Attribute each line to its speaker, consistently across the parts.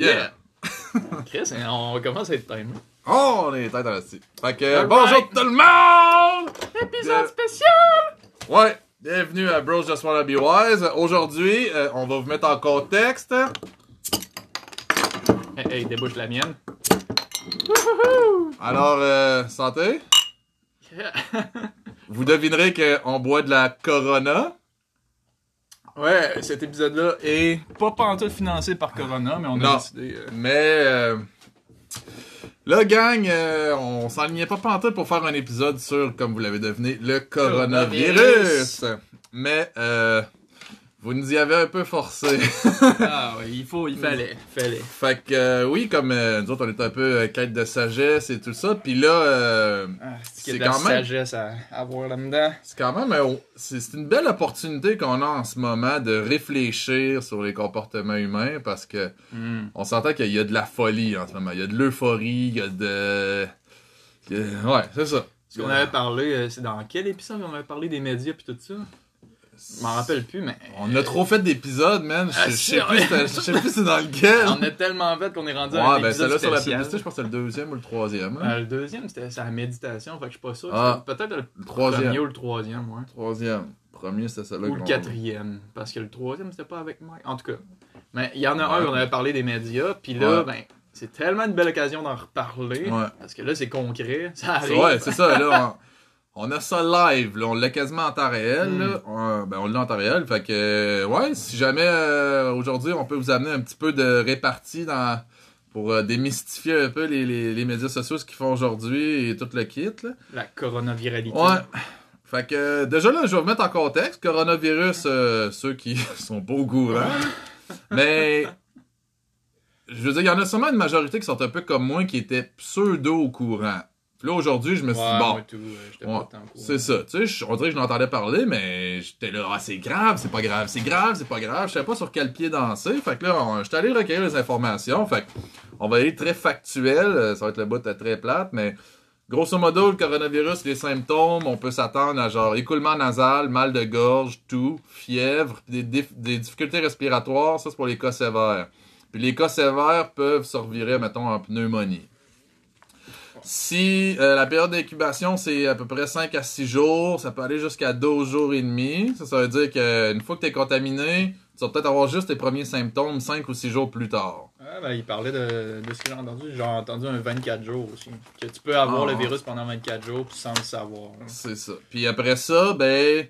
Speaker 1: Yeah!
Speaker 2: Chris, on commence à être time.
Speaker 1: Oh, on est tête à la Fait que, bonjour tout le monde!
Speaker 2: Épisode
Speaker 1: De-
Speaker 2: spécial!
Speaker 1: Ouais, bienvenue à Bros Just Wanna Be Wise. Aujourd'hui, euh, on va vous mettre en contexte.
Speaker 2: Hey, hey, débouche la mienne.
Speaker 1: Alors, euh, santé? Vous devinerez qu'on boit de la Corona.
Speaker 2: Ouais, cet épisode-là est pas pantoute financé par Corona, mais on a
Speaker 1: Non.
Speaker 2: décidé. euh,
Speaker 1: Mais euh, là, gang, euh, on s'enlignait pas pantoute pour faire un épisode sur, comme vous l'avez deviné, le coronavirus.
Speaker 2: Coronavirus.
Speaker 1: Mais euh, vous nous y avez un peu forcé.
Speaker 2: ah ouais, il faut, il fallait, fallait.
Speaker 1: fait que euh, oui, comme euh, nous autres, on est un peu euh, quête de sagesse et tout ça. Puis là,
Speaker 2: Ah, c'est
Speaker 1: quand même-
Speaker 2: sagesse à avoir là-dedans.
Speaker 1: c'est quand même c'est une belle opportunité qu'on a en ce moment de réfléchir sur les comportements humains parce que
Speaker 2: Hmm.
Speaker 1: on s'entend qu'il y a de la folie en ce moment. Il y a de l'euphorie, il y a de... Ouais, c'est ça.
Speaker 2: Ce qu'on avait parlé, c'est dans quel épisode on avait parlé des médias puis tout ça? Je m'en rappelle plus, mais.
Speaker 1: On a trop fait d'épisodes, man. Je sais plus,
Speaker 2: ouais.
Speaker 1: je sais plus c'est dans lequel.
Speaker 2: On a tellement fait qu'on est rendu à un
Speaker 1: Ouais, ben
Speaker 2: épisode
Speaker 1: celle-là sur la publicité, je pense que c'est le deuxième ou le troisième. hein.
Speaker 2: Euh, le deuxième, c'était sa méditation, fait que je suis pas sûr.
Speaker 1: Ah.
Speaker 2: Peut-être le
Speaker 1: Le troisième.
Speaker 2: premier ou le troisième, ouais.
Speaker 1: Troisième. Premier, c'était celle-là.
Speaker 2: Ou le quatrième, parce que le troisième, c'était pas avec Mike. En tout cas. Mais il y en a un, on avait parlé des médias, puis là,
Speaker 1: Ouais.
Speaker 2: ben, c'est tellement une belle occasion d'en reparler.
Speaker 1: Ouais.
Speaker 2: Parce que là, c'est concret, ça arrive.
Speaker 1: Ouais, c'est ça, là. On, a ça live, là. On l'a quasiment en temps réel,
Speaker 2: Mm.
Speaker 1: là. On, ben, on l'a en temps réel. Fait que, ouais, si jamais, euh, aujourd'hui, on peut vous amener un petit peu de répartie dans, pour euh, démystifier un peu les, les, les médias sociaux, ce qu'ils font aujourd'hui et tout le kit, là.
Speaker 2: La coronaviralité.
Speaker 1: Ouais. Fait que, déjà là, je vais vous mettre en contexte. Coronavirus, euh, ceux qui sont pas au courant. Mais, je veux dire, il y en a sûrement une majorité qui sont un peu comme moi, qui étaient pseudo au courant. Puis là, aujourd'hui, je me suis dit, bon,
Speaker 2: euh,
Speaker 1: c'est ça. Tu sais, on dirait que je l'entendais parler, mais j'étais là, ah, c'est grave, c'est pas grave, c'est grave, c'est pas grave. Je savais pas sur quel pied danser. Fait que là, j'étais allé recueillir les informations. Fait que on va aller très factuel. euh, Ça va être le bout de très plate, mais grosso modo, le coronavirus, les symptômes, on peut s'attendre à genre écoulement nasal, mal de gorge, tout, fièvre, des, des difficultés respiratoires. Ça, c'est pour les cas sévères. Puis les cas sévères peuvent se revirer, mettons, en pneumonie. Si euh, la période d'incubation, c'est à peu près 5 à 6 jours, ça peut aller jusqu'à 12 jours et demi. Ça, ça veut dire qu'une fois que tu es contaminé, tu vas peut-être avoir juste tes premiers symptômes 5 ou 6 jours plus tard.
Speaker 2: Ah, ben, il parlait de, de ce que j'ai entendu. J'ai entendu un 24 jours aussi. Que tu peux avoir
Speaker 1: Ah.
Speaker 2: le virus pendant 24 jours sans le savoir.
Speaker 1: C'est ça. Puis après ça, ben,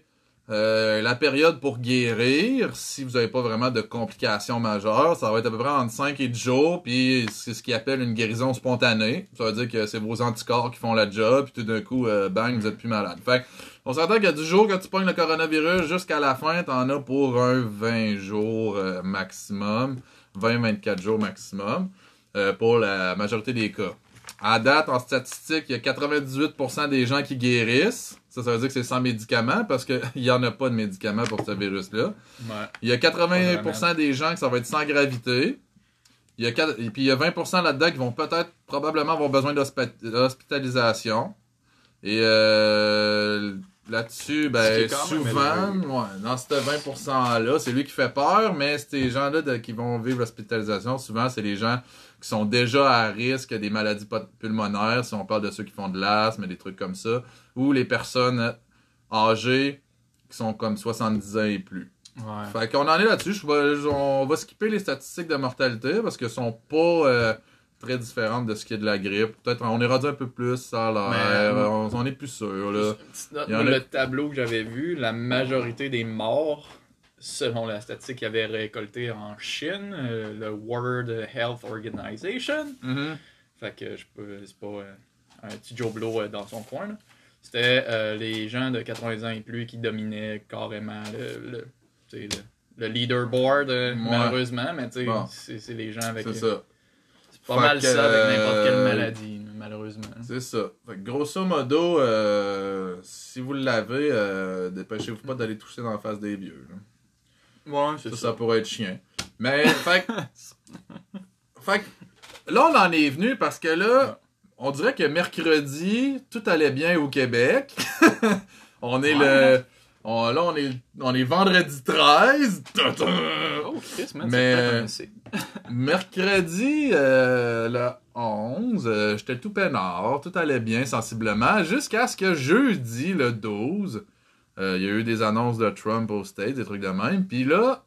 Speaker 1: euh, la période pour guérir, si vous n'avez pas vraiment de complications majeures, ça va être à peu près entre 5 et 10 jours, puis c'est ce qu'ils appellent une guérison spontanée. Ça veut dire que c'est vos anticorps qui font la job, puis tout d'un coup, euh, bang, vous êtes plus malade. Fait que, on s'entend a du jour que tu pognes le coronavirus jusqu'à la fin, t'en as pour un 20 jours euh, maximum, 20-24 jours maximum, euh, pour la majorité des cas. À date, en statistique, il y a 98% des gens qui guérissent. Ça, ça veut dire que c'est sans médicaments parce qu'il n'y en a pas de médicaments pour ce virus-là.
Speaker 2: Ouais.
Speaker 1: Il y a
Speaker 2: Pas
Speaker 1: 80%
Speaker 2: vraiment.
Speaker 1: des gens que ça va être sans gravité. Il y a Et puis il y a 20% là-dedans qui vont peut-être, probablement avoir besoin d'hospi- d'hospitalisation. Et euh, là-dessus, ben, souvent, ouais, dans ce 20%-là, c'est lui qui fait peur, mais ces gens-là qui vont vivre l'hospitalisation, souvent, c'est les gens qui sont déjà à risque des maladies pulmonaires, si on parle de ceux qui font de l'asthme, des trucs comme ça, ou les personnes âgées qui sont comme 70 ans et plus.
Speaker 2: Ouais.
Speaker 1: Fait qu'on en est là-dessus. On va skipper les statistiques de mortalité parce qu'elles sont pas euh, très différentes de ce qui est de la grippe. Peut-être on est rendu un peu plus, ça l'air. On, on est plus sûr, là.
Speaker 2: Petite note,
Speaker 1: Il y en
Speaker 2: moi,
Speaker 1: a-
Speaker 2: Le tableau que j'avais vu, la majorité des morts, selon la statistique qu'il avait récoltée en Chine, euh, le World Health Organization,
Speaker 1: Mhm.
Speaker 2: fait que je peux, c'est pas euh, un petit Joe Blow euh, dans son coin, là. c'était euh, les gens de 80 ans et plus qui dominaient carrément le, le, tu sais, le, le leaderboard, euh,
Speaker 1: Ouais.
Speaker 2: malheureusement, mais
Speaker 1: Bon.
Speaker 2: c'est c'est les gens avec.
Speaker 1: C'est
Speaker 2: euh,
Speaker 1: ça.
Speaker 2: Pas
Speaker 1: Fait
Speaker 2: mal ça avec n'importe quelle
Speaker 1: euh,
Speaker 2: maladie, malheureusement.
Speaker 1: C'est ça. Fait que grosso modo, euh, si vous l'avez, euh, dépêchez-vous pas d'aller toucher dans la face des vieux. là.
Speaker 2: Ouais, c'est
Speaker 1: Ça,
Speaker 2: ça.
Speaker 1: ça pourrait être chien. Mais, fait que- fait que là, on en est venu parce que là, on dirait que mercredi, tout allait bien au Québec. on est
Speaker 2: Ouais.
Speaker 1: le. On- là, on est, on est vendredi 13. Ta-ta!
Speaker 2: Oh, Chris, man,
Speaker 1: Mais. Mercredi, euh, le 11, euh, j'étais tout peinard, tout allait bien sensiblement, jusqu'à ce que jeudi, le 12, euh, il y a eu des annonces de Trump au States, des trucs de même, puis là,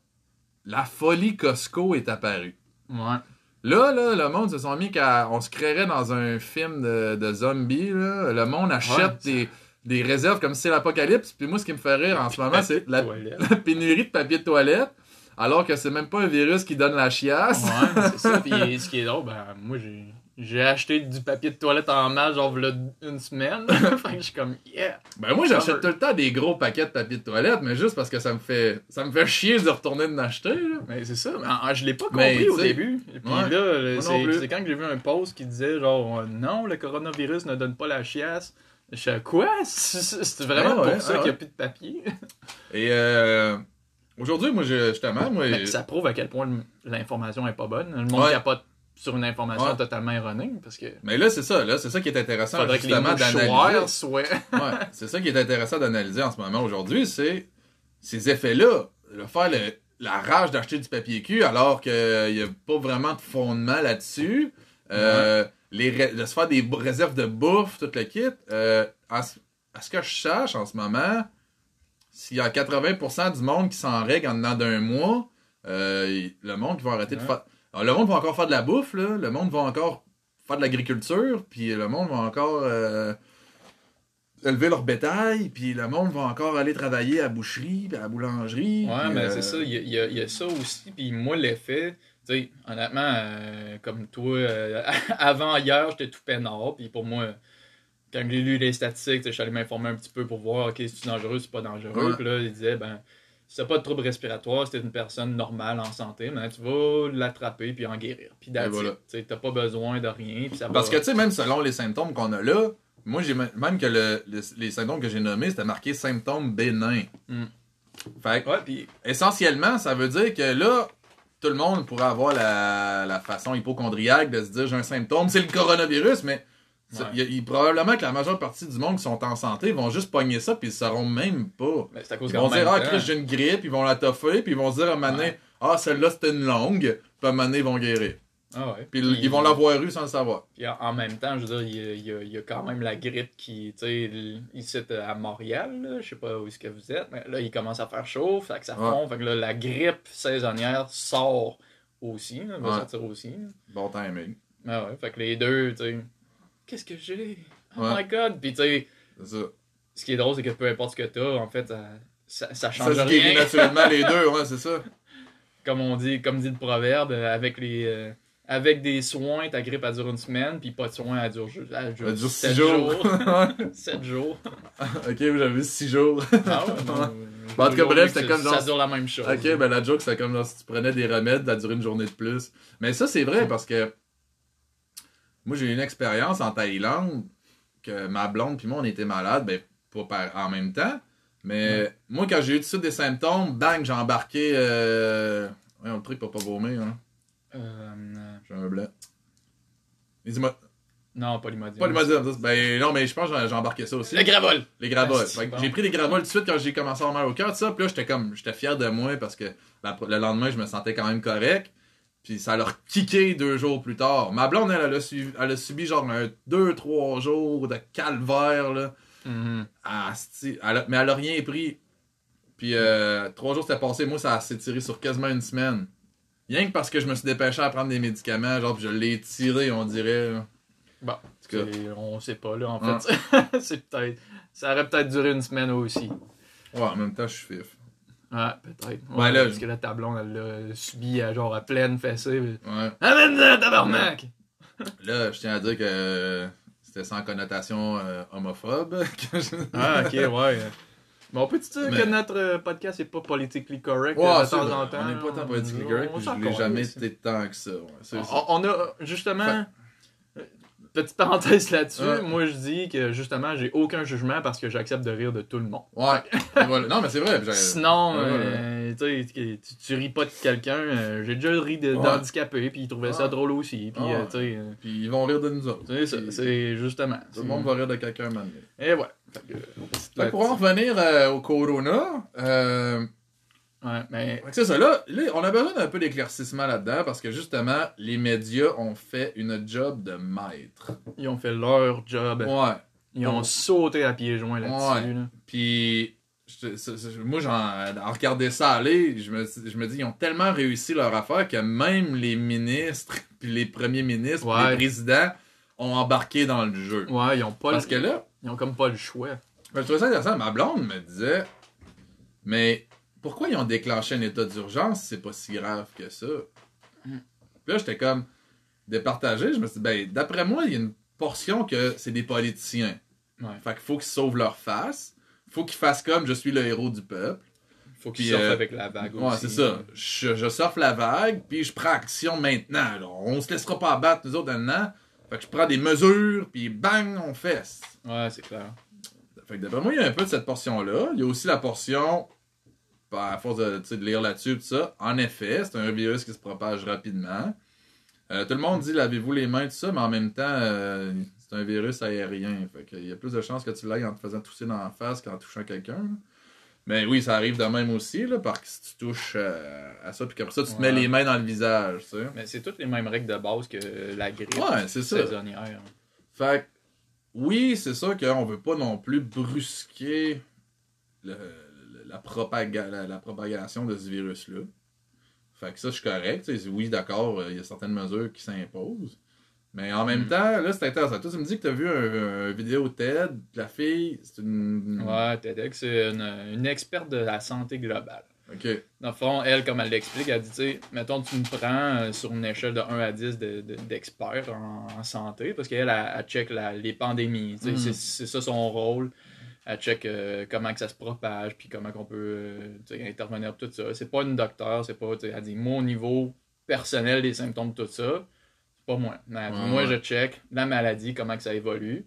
Speaker 1: la folie Costco est apparue.
Speaker 2: Ouais.
Speaker 1: Là, là, le monde se sont mis qu'à... On se créerait dans un film de, de zombies, là. Le monde achète
Speaker 2: Ouais,
Speaker 1: des, des réserves comme si c'est l'apocalypse, puis moi, ce qui me fait rire en ce moment, c'est la, pénurie de papier de toilette, alors que c'est même pas un virus qui donne la chiasse.
Speaker 2: Ouais, c'est ça. Puis ce qui est drôle, ben, moi, j'ai. J'ai acheté du papier de toilette en masse, genre, v'là une semaine. fait que je suis comme, yeah!
Speaker 1: Ben moi j'achète tout le temps des gros paquets de papier de toilette, mais juste parce que ça me fait ça me fait chier de retourner de l'acheter. là.
Speaker 2: Mais c'est ça, mais je l'ai pas
Speaker 1: Mais,
Speaker 2: compris au début. Puis
Speaker 1: ouais,
Speaker 2: là, c'est quand que j'ai vu un post qui disait genre euh, non, le coronavirus ne donne pas la chiasse. Je suis quoi? C'est vraiment
Speaker 1: ouais,
Speaker 2: pour ça
Speaker 1: ah
Speaker 2: qu'il n'y a plus de papier.
Speaker 1: Et euh, aujourd'hui moi je- justement moi
Speaker 2: Mais ça prouve à quel point l'information est pas bonne. Le monde capote sur une information totalement erronée parce que
Speaker 1: mais là c'est ça là c'est ça qui est intéressant
Speaker 2: faudrait
Speaker 1: justement d'analyser. c'est ça qui est intéressant d'analyser en ce moment aujourd'hui, c'est ces effets-là, le faire le- la rage d'acheter du papier cul alors qu'il n'y a pas vraiment de fondement là-dessus. Euh, les de se faire des réserves de bouffe, tout le kit. Euh, à, ce- à ce que je sache en ce moment, s'il y a 80% du monde qui s'en règle en dedans d'un mois, euh, le monde va arrêter de faire. Alors, le monde va encore faire de la bouffe, là. le monde va encore faire de l'agriculture, puis le monde va encore euh, élever leur bétail, puis le monde va encore aller travailler à la boucherie, à la boulangerie.
Speaker 2: Ouais, mais
Speaker 1: euh,
Speaker 2: c'est ça, il y, y a- il y a ça aussi. Puis moi, l'effet, sais, honnêtement, euh, comme toi, euh, avant hier, j'étais tout peinard. Puis pour moi, quand j'ai lu les statistiques, je suis allé m'informer un petit peu pour voir, OK, c'est dangereux, c'est pas dangereux.
Speaker 1: Ouais.
Speaker 2: Puis là, il disait, ben, si t'as pas de trouble respiratoire, c'était une personne normale en santé, mais tu vas l'attraper puis en guérir. Puis
Speaker 1: voilà.
Speaker 2: Tu t'as pas besoin de rien. Puis ça
Speaker 1: Parce que, tu sais, même selon les symptômes qu'on a là, moi, j'ai même que le- le- les symptômes que j'ai nommés, c'était marqué symptômes bénins.
Speaker 2: Mm.
Speaker 1: Fait que,
Speaker 2: Ouais, puis
Speaker 1: essentiellement, ça veut dire que là, tout le monde pourrait avoir la, la façon hypochondriaque de se dire j'ai un symptôme, c'est le coronavirus, mais
Speaker 2: Ouais.
Speaker 1: il y a- probablement que la majeure partie du monde qui sont en santé vont juste pogner ça puis ils sauront même pas.
Speaker 2: à cause
Speaker 1: Ils vont dire Ah, Chris, j'ai une grippe, ils vont la toffer, puis ils vont se dire à un moment donné,
Speaker 2: Ouais.
Speaker 1: Ah, celle-là c'était une longue, puis à un moment donné, ils vont guérir.
Speaker 2: Ah ouais.
Speaker 1: Puis
Speaker 2: Puis-
Speaker 1: ils vont l'avoir eu sans le savoir.
Speaker 2: Puis en, même temps, je veux dire, il y a, il y a- il y a quand même la grippe qui, tu sais, ici euh, à Montréal, là, je sais pas où est-ce que vous êtes, mais là, il commence à faire chaud, fait que ça
Speaker 1: Ouais.
Speaker 2: fond, fait que là, la grippe saisonnière sort aussi, là, va
Speaker 1: Ouais.
Speaker 2: sortir aussi. là.
Speaker 1: Bon timing.
Speaker 2: Ah ouais, fait que les deux, tu sais, qu'est-ce que j'ai? Oh
Speaker 1: Ouais.
Speaker 2: my god! Puis tu sais,
Speaker 1: ça.
Speaker 2: ce qui est drôle, c'est que peu importe ce que t'as, en fait, ça, ça, ça
Speaker 1: Ça
Speaker 2: change
Speaker 1: se guérit
Speaker 2: rien.
Speaker 1: naturellement les deux, ouais, c'est ça.
Speaker 2: comme on dit, comme dit le proverbe, euh, avec les euh, avec des soins, ta grippe elle dure une semaine, puis pas de soins, elle dure, elle dure,
Speaker 1: Ça dure six jours.
Speaker 2: 7 jours.
Speaker 1: ok, j'avais vu six jours.
Speaker 2: Ah ouais, non,
Speaker 1: Bon, en tout cas, bref, c'était
Speaker 2: ça-
Speaker 1: comme genre-
Speaker 2: Ça dure la même chose.
Speaker 1: ok, ben la joke, c'est comme genre, si tu prenais des remèdes, ça durait une journée de plus. Mais ça, c'est vrai parce que moi, j'ai eu une expérience en Thaïlande que ma blonde puis moi, on était malades, ben, pas par- en même temps. Mais moi, quand j'ai eu tout de suite des symptômes, bang, j'ai embarqué. Euh... Ouais, le truc pour pas vomir, hein.
Speaker 2: Euh, euh,
Speaker 1: J'ai un blanc. Dis-moi.
Speaker 2: non, pas l'imodium.
Speaker 1: Pas. Ben non, mais je pense que embarqué ça aussi.
Speaker 2: Le gravol!
Speaker 1: Les gravoles.
Speaker 2: Ah, bon.
Speaker 1: J'ai pris des gravoles tout de suite quand j'ai commencé à avoir mal au cœur, tout ça. Puis là, j'étais comme, j'étais fier de moi parce que la- le lendemain, je me sentais quand même correct. Puis ça leur kické deux jours plus tard. Ma blonde, elle, elle a, suivi- elle a subi genre un deux, trois jours de calvaire, là.
Speaker 2: Mhm.
Speaker 1: Asti. Elle a- mais elle a rien pris. Puis euh, trois jours c'était passé, moi ça s'est tiré sur quasiment une semaine. Rien que parce que je me suis dépêché à prendre des médicaments, genre puis je l'ai tiré, on dirait. là.
Speaker 2: Bon, c'est- on sait pas, là, en fait. c'est peut-être... Ça aurait peut-être duré une semaine aussi.
Speaker 1: Ouais, en même temps, je suis fif.
Speaker 2: Ouais, peut-être.
Speaker 1: Ouais, là,
Speaker 2: parce
Speaker 1: je-
Speaker 2: que la tablon, elle l'a subi à genre à pleine fessée.
Speaker 1: Ouais.
Speaker 2: Amène-le, tabarnak!
Speaker 1: Là, je tiens à dire que c'était sans connotation euh, homophobe. que je-
Speaker 2: Ah, ok, ouais. Mais on peut-tu dire
Speaker 1: Mais-
Speaker 2: que notre euh, podcast est pas politically correct
Speaker 1: Ouais,
Speaker 2: euh, de temps
Speaker 1: vrai.
Speaker 2: en temps?
Speaker 1: On n'est pas tant politically
Speaker 2: On-
Speaker 1: correct,
Speaker 2: on
Speaker 1: puis je l'ai jamais été tant que ça. ouais.
Speaker 2: On a justement. Petite parenthèse là-dessus,
Speaker 1: Ouais.
Speaker 2: moi je dis que justement, j'ai aucun jugement parce que j'accepte de rire de tout le monde.
Speaker 1: Ouais. Voilà. Non, mais c'est vrai.
Speaker 2: Sinon,
Speaker 1: Ouais,
Speaker 2: euh, tu tu, tu ris pas de quelqu'un. euh, j'ai déjà ri de-
Speaker 1: Ouais.
Speaker 2: d'handicapé, puis il trouvait ça
Speaker 1: Ouais.
Speaker 2: drôle aussi. Puis,
Speaker 1: Ouais.
Speaker 2: euh,
Speaker 1: Puis ils vont rire de nous autres.
Speaker 2: c'est justement.
Speaker 1: Tout le monde va rire de quelqu'un maintenant.
Speaker 2: Et voilà. Fait que,
Speaker 1: Fait pour en revenir au Corona, euh,
Speaker 2: Ouais, mais
Speaker 1: c'est ça. Là, là, on a besoin d'un peu d'éclaircissement là-dedans parce que justement, les médias ont fait une job de maître.
Speaker 2: ils ont fait leur job.
Speaker 1: Ouais.
Speaker 2: Ils ont sauté à pieds joints là-dessus.
Speaker 1: Ouais.
Speaker 2: là.
Speaker 1: Puis, je- moi, j'en, en regardant ça aller, je me, je me dis, ils ont tellement réussi leur affaire que même les ministres, puis les premiers ministres, puis les présidents ont embarqué dans le jeu.
Speaker 2: Ouais, ils ont pas
Speaker 1: Parce
Speaker 2: le...
Speaker 1: que là,
Speaker 2: Ils ont comme pas le choix.
Speaker 1: Ben, je trouvais ça intéressant. Ma blonde me disait Mais pourquoi ils ont déclenché un état d'urgence si c'est pas si grave que ça?
Speaker 2: Mm.
Speaker 1: Puis là, j'étais comme départagé. Je me suis dit Ben, d'après moi, il y a une portion que c'est des politiciens.
Speaker 2: Ouais.
Speaker 1: Fait qu'il faut qu'ils sauvent leur face. faut qu'ils fassent comme je suis le héros du peuple.
Speaker 2: Faut qu'ils sortent
Speaker 1: euh,
Speaker 2: avec la vague
Speaker 1: Ouais,
Speaker 2: aussi.
Speaker 1: c'est ça. Je, je surfe la vague, puis je prends action maintenant. là. On se laissera pas abattre, nous autres, maintenant. Fait que je prends des mesures, puis bang, on fesse.
Speaker 2: Ouais, c'est clair.
Speaker 1: Fait que d'après moi, il y a un peu de cette portion-là. Il y a aussi la portion, à force de, lire là-dessus, tout ça. En effet, c'est un virus qui se propage rapidement. Euh, tout le monde dit lavez-vous les mains, tout ça, mais en même temps, euh, c'est un virus aérien. Fait il y a plus de chances que tu l'ailles en te faisant tousser dans la face qu'en touchant quelqu'un. Mais oui, ça arrive de même aussi, là, parce que si tu touches euh, à ça, puis qu'après ça, tu te
Speaker 2: Ouais.
Speaker 1: mets les mains dans le visage, tu sais.
Speaker 2: Mais c'est toutes les mêmes règles de base que la grippe
Speaker 1: Ouais, c'est ça.
Speaker 2: saisonnière.
Speaker 1: Fait oui, c'est sûr qu'on veut pas non plus brusquer le- la, propaga- la, la propagation de ce virus-là. Fait que ça, je suis correct. Oui, d'accord, euh, il y a certaines mesures qui s'imposent. Mais en même
Speaker 2: Mm.
Speaker 1: temps, là, c'est intéressant. Toi, tu me dis que tu as vu un, un vidéo TED. La fille, c'est une.
Speaker 2: Ouais, TEDx, c'est une, une experte de la santé globale.
Speaker 1: Ok.
Speaker 2: Dans le fond, elle, comme elle l'explique, elle dit, tu sais, mettons, tu me prends euh, sur une échelle de 1 à 10 de- de- d'experts en, en santé, parce qu'elle, elle, elle check la- les pandémies.
Speaker 1: Mm.
Speaker 2: C'est c'est ça son rôle. Elle check euh, comment que ça se propage, puis comment qu'on peut euh, intervenir tout ça. C'est pas une docteur, c'est pas, elle dit, au niveau personnel des symptômes, tout ça, c'est pas moi. Mais elle dit,
Speaker 1: Ouais,
Speaker 2: moi,
Speaker 1: ouais.
Speaker 2: je check la maladie, comment que ça évolue.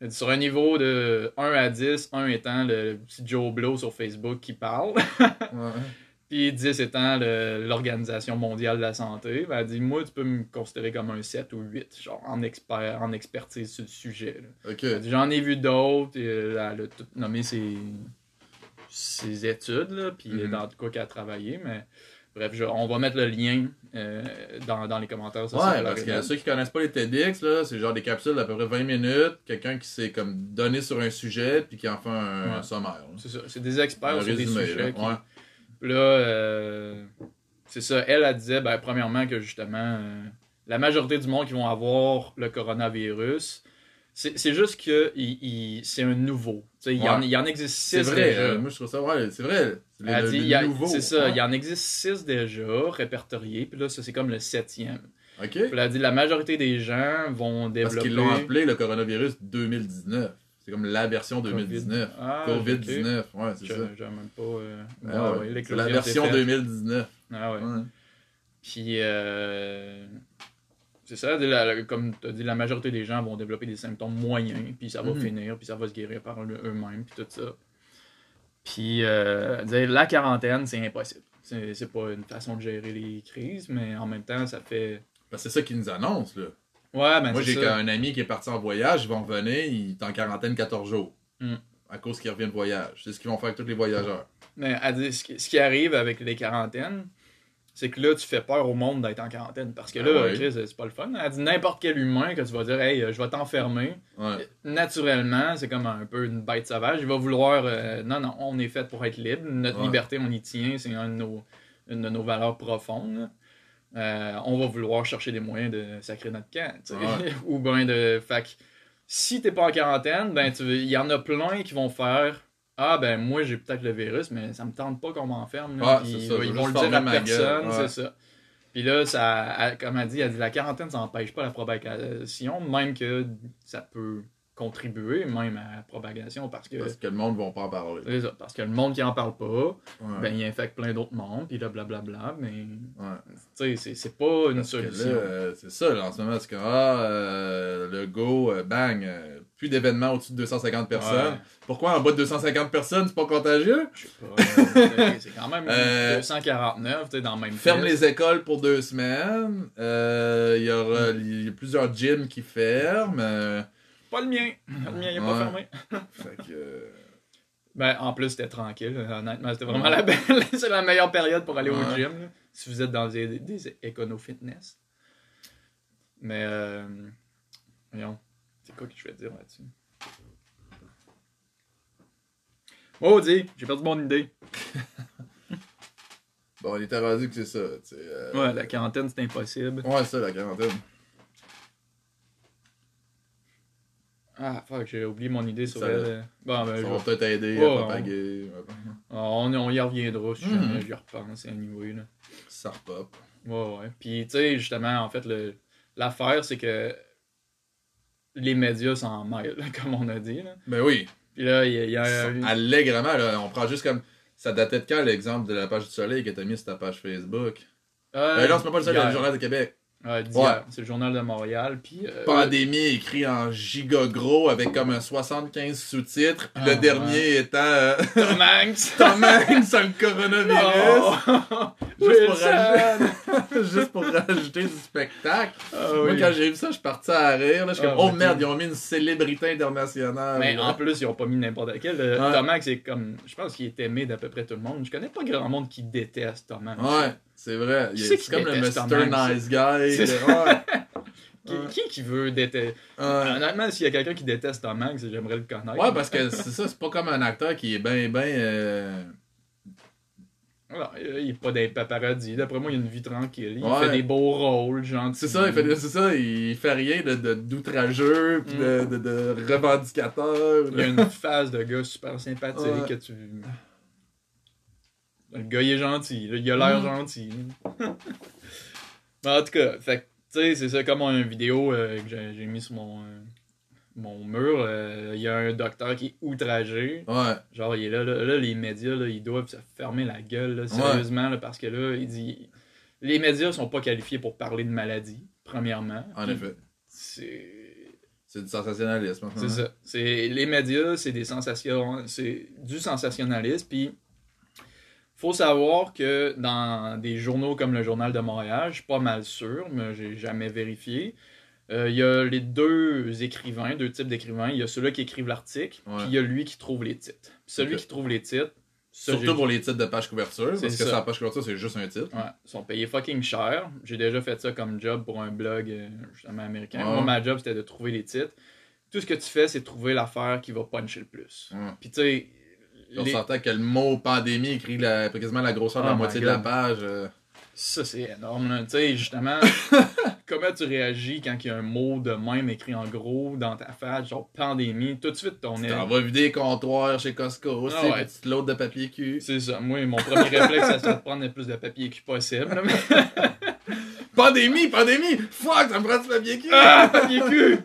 Speaker 2: Elle dit, sur un niveau de 1 à 10, 1 étant le petit Joe Blow sur Facebook qui parle,
Speaker 1: Ouais.
Speaker 2: puis 10 étant l'Organisation mondiale de la santé, ben, elle dit Moi, tu peux me considérer comme un 7 ou 8, genre en, expert, en expertise sur le sujet. là.
Speaker 1: Ok.
Speaker 2: Elle dit J'en ai vu d'autres, euh, elle a tout nommé ses, ses études, là, puis
Speaker 1: Mhm.
Speaker 2: dans quoi qu'elle a travaillé, mais bref, je- on va mettre le lien euh, dans, dans les commentaires. ça,
Speaker 1: Ouais, parce que ceux qui connaissent pas les TEDx, c'est genre des capsules d'à peu près 20 minutes, quelqu'un qui s'est comme donné sur un sujet puis qui en fait un,
Speaker 2: Ouais.
Speaker 1: un sommaire.
Speaker 2: C'est ça, c'est des experts sur des sujets
Speaker 1: là,
Speaker 2: qui,
Speaker 1: ouais.
Speaker 2: Là, euh, c'est ça. Elle, elle disait, ben, premièrement, que justement, euh, la majorité du monde qui vont avoir le coronavirus, c'est juste que c'est un nouveau. Il, y en,
Speaker 1: Ouais.
Speaker 2: il y en existe
Speaker 1: C'est
Speaker 2: six
Speaker 1: vrai,
Speaker 2: déjà.
Speaker 1: euh, moi je trouve ça ouais, c'est vrai. C'est
Speaker 2: ça,
Speaker 1: Ouais.
Speaker 2: il y en existe six déjà répertoriés, puis là, ça c'est comme le septième.
Speaker 1: OK.
Speaker 2: Puis elle a dit, la majorité des gens vont
Speaker 1: Parce
Speaker 2: développer...
Speaker 1: qu'ils l'ont appelé le coronavirus 2019. C'est comme la version 2019.
Speaker 2: Ah,
Speaker 1: COVID-19, ouais,
Speaker 2: ok.
Speaker 1: c'est ça.
Speaker 2: j'ai même pas... euh,
Speaker 1: Ah
Speaker 2: ah
Speaker 1: ouais,
Speaker 2: ouais,
Speaker 1: c'est la version
Speaker 2: faite.
Speaker 1: 2019.
Speaker 2: Ah ouais.
Speaker 1: Ouais.
Speaker 2: Puis, euh, c'est ça, la- comme tu as dit, la majorité des gens vont développer des symptômes moyens, puis ça va
Speaker 1: Mhm.
Speaker 2: finir, puis ça va se guérir par eux- eux-mêmes, puis tout ça. Puis, euh, la quarantaine, c'est impossible. C'est c'est pas une façon de gérer les crises, mais en même temps, ça fait.
Speaker 1: Que c'est ça qu'ils nous annoncent, là.
Speaker 2: Ouais, ben
Speaker 1: Moi, j'ai
Speaker 2: ça.
Speaker 1: un ami qui est parti en voyage, ils vont revenir, il est en quarantaine 14 jours.
Speaker 2: Mm.
Speaker 1: À cause qu'il revient de voyage. C'est ce qu'ils vont faire avec tous les voyageurs.
Speaker 2: Mais elle dit, ce, qui, arrive avec les quarantaines, c'est que là, tu fais peur au monde d'être en quarantaine. Parce que là,
Speaker 1: Ah ouais.
Speaker 2: Chris, c'est pas le fun. Elle dit n'importe quel humain que tu vas dire, hey, je vais t'enfermer.
Speaker 1: Ouais.
Speaker 2: naturellement, c'est comme un peu une bête sauvage. Il va vouloir. euh, non, non, on est fait pour être libre. Notre
Speaker 1: Ouais.
Speaker 2: liberté, on y tient. C'est un de nos- une de nos valeurs profondes. Euh, on va vouloir chercher des moyens de sacrer notre camp.
Speaker 1: Ouais.
Speaker 2: Ou bien de. Fait que si t'es pas en quarantaine, ben il y en a plein qui vont faire. Ah ben moi j'ai peut-être le virus, mais ça me tente pas qu'on m'enferme.
Speaker 1: ça,
Speaker 2: ils vont le dire à personne,
Speaker 1: ouais.
Speaker 2: c'est ça. Puis là, ça, elle- comme elle dit, elle dit la quarantaine, ça n'empêche pas la propagation, même que ça peut contribuer même à la propagation parce que
Speaker 1: Parce que le monde ne va pas en parler.
Speaker 2: c'est ça, parce que le monde qui en parle pas,
Speaker 1: Ouais.
Speaker 2: ben il infecte plein d'autres mondes, puis là blablabla, mais
Speaker 1: Ouais.
Speaker 2: tu sais c'est- pas une
Speaker 1: Parce
Speaker 2: solution.
Speaker 1: euh, c'est ça, là, en ce moment, c'est que ah, euh, le go, euh, bang, euh, plus d'événements au-dessus de 250 personnes.
Speaker 2: Ouais.
Speaker 1: Pourquoi en bas de 250 personnes, c'est pas contagieux?
Speaker 2: Je sais pas. c'est quand même
Speaker 1: Euh,
Speaker 2: 249, tu sais, dans le même
Speaker 1: Ferme les écoles pour deux semaines. Il y aura il y a plusieurs gyms qui ferment.
Speaker 2: Pas le mien. Le mien, il est
Speaker 1: Ouais.
Speaker 2: pas fermé.
Speaker 1: fait que, euh,
Speaker 2: Ben, en plus, c'était tranquille. Honnêtement, c'était vraiment la, belle... c'est la meilleure période pour aller au gym. là, si vous êtes dans des, des, écono-fitness. Mais, euh... voyons. C'est quoi que je vais dire là-dessus? Oh, dis, j'ai perdu mon idée.
Speaker 1: bon, on était rendu que c'est ça. euh,
Speaker 2: Ouais, la quarantaine, c'est impossible.
Speaker 1: Ouais, c'est ça, la quarantaine.
Speaker 2: Ah, fuck, j'ai oublié mon idée sur
Speaker 1: Ça
Speaker 2: elle. Bon, ben, je
Speaker 1: Ça
Speaker 2: vais-
Speaker 1: va peut-être aider à propager.
Speaker 2: on, on y reviendra si
Speaker 1: Mhm.
Speaker 2: jamais j'y repense, anyway, là.
Speaker 1: Ça repop.
Speaker 2: Ouais, ouais. Puis, tu sais, justement, en fait, le- l'affaire, c'est que les médias s'en mêlent, comme on a dit. Là.
Speaker 1: Ben oui.
Speaker 2: Puis là, il y a. il y a-
Speaker 1: Allègrement, là, on prend juste comme. Ça datait de quand l'exemple de la page du soleil que t'as mis sur ta page Facebook?
Speaker 2: Euh,
Speaker 1: Euh, non, c'est pas le soleil, le Journal de Québec.
Speaker 2: Ouais, d'hier. C'est le journal de Montréal. Puis. euh,
Speaker 1: Pandémie écrit en giga gros avec comme un 75 sous-titres. Puis
Speaker 2: Ah,
Speaker 1: le dernier étant euh,
Speaker 2: Tom Hanks!
Speaker 1: Tom Hanks le coronavirus. Juste pour, rajouter, juste pour rajouter du spectacle.
Speaker 2: Ah
Speaker 1: Moi, quand j'ai vu ça, je suis parti à rire. Là. Je suis
Speaker 2: Ah,
Speaker 1: comme, oh
Speaker 2: oui.
Speaker 1: merde, ils ont mis une célébrité internationale.
Speaker 2: Mais en plus, ils ont pas mis n'importe quel. Le-
Speaker 1: Ouais.
Speaker 2: Tom Hanks, c'est comme. Je pense qu'il est aimé d'à peu près tout le monde. Je connais pas grand monde qui déteste Tom Hanks.
Speaker 1: Ouais, c'est vrai. Il-
Speaker 2: c'est
Speaker 1: comme le Mr. Nice Guy.
Speaker 2: Qui,
Speaker 1: Ouais.
Speaker 2: qui qui veut détester? Honnêtement, s'il y a quelqu'un qui déteste Tom Hanks, j'aimerais le connaître.
Speaker 1: Ouais, parce que c'est ça, c'est pas comme un acteur qui est bien, bien. euh,
Speaker 2: Alors, il est pas des paparazzi. D'après moi, il a une vie tranquille. Il
Speaker 1: Ouais.
Speaker 2: fait des beaux rôles, genre.
Speaker 1: C'est ça, il fait, c'est ça, il fait rien de, d'outrageux, pis de, de, de revendicateur.
Speaker 2: Il a une face de gars super sympathique
Speaker 1: Ouais.
Speaker 2: que tu. Le gars, il est gentil. Il a l'air
Speaker 1: Mm.
Speaker 2: gentil. Mais en tout cas, fait tu sais, c'est ça comme une vidéo euh, que j'ai, j'ai mis sur mon, euh, mon mur. euh, Il y a un docteur qui est outragé.
Speaker 1: Ouais,
Speaker 2: Genre, il est là, là, là, les médias, là, ils doivent se fermer la gueule, là, sérieusement, parce que là, il dit. Les médias sont pas qualifiés pour parler de maladie, premièrement.
Speaker 1: en effet.
Speaker 2: C'est.
Speaker 1: C'est du sensationnalisme.
Speaker 2: C'est ça. C'est les médias, c'est des sensations, c'est du sensationnalisme. Puis faut savoir que dans des journaux comme le Journal de Montréal, je suis pas mal sûr, mais j'ai jamais vérifié. Euh, Il y a les deux écrivains, deux types d'écrivains. Il y a ceux-là qui écrivent l'article, puis il y a lui qui trouve les titres. Celui qui trouve les titres, ça,
Speaker 1: Surtout pour les titres de page couverture, parce que la page couverture, c'est juste un titre.
Speaker 2: Ouais, ils sont payés fucking cher. J'ai déjà fait ça comme job pour un blog euh, justement américain.
Speaker 1: Ouais.
Speaker 2: Moi, ma job, c'était de trouver les titres. Tout ce que tu fais, c'est trouver l'affaire qui va puncher le plus.
Speaker 1: Ouais.
Speaker 2: Puis tu sais,
Speaker 1: On
Speaker 2: les-
Speaker 1: s'entend que le mot pandémie écrit la, quasiment la grosseur de
Speaker 2: Oh
Speaker 1: la moitié de la page. euh.
Speaker 2: Ça c'est énorme. là. Tu sais, justement, comment tu réagis quand il y a un mot de même écrit en gros dans ta face, genre pandémie, tout de suite ton
Speaker 1: Tu
Speaker 2: aile.
Speaker 1: t'en vas vider les comptoirs chez Costco,
Speaker 2: Ah
Speaker 1: c'est
Speaker 2: ouais.
Speaker 1: petite load de papier cul.
Speaker 2: C'est ça. Moi, mon premier réflexe, ça serait de prendre le plus de papier cul possible. mais-
Speaker 1: Pandémie, pandémie! Fuck, ça me prend du papier cul!
Speaker 2: Ah, papier cul!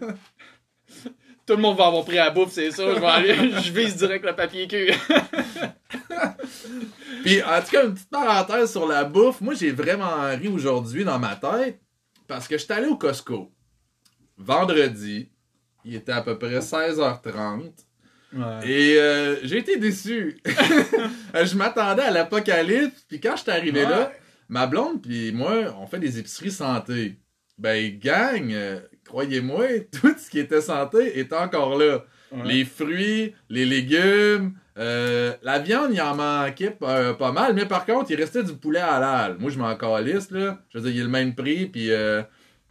Speaker 2: Tout le monde va avoir pris à la bouffe, c'est ça. Je vais aller, je vise direct le papier cul.
Speaker 1: Puis, en tout cas, une petite parenthèse sur la bouffe. Moi, j'ai vraiment ri aujourd'hui dans ma tête parce que j'étais allé au Costco. Vendredi, il était à peu près 16h30.
Speaker 2: Ouais.
Speaker 1: Et euh, j'ai été déçu. je m'attendais à l'apocalypse. Puis quand j'étais arrivé là, ma blonde puis moi, on fait des épiceries santé. Ben, gang, euh, croyez-moi, tout ce qui était santé est encore là.
Speaker 2: Ouais.
Speaker 1: Les fruits, les légumes, euh, la viande, il en manquait pas, pas mal, mais par contre, il restait du poulet halal. Moi, je m'en calisse, là. Je veux dire, il est le même prix, puis euh,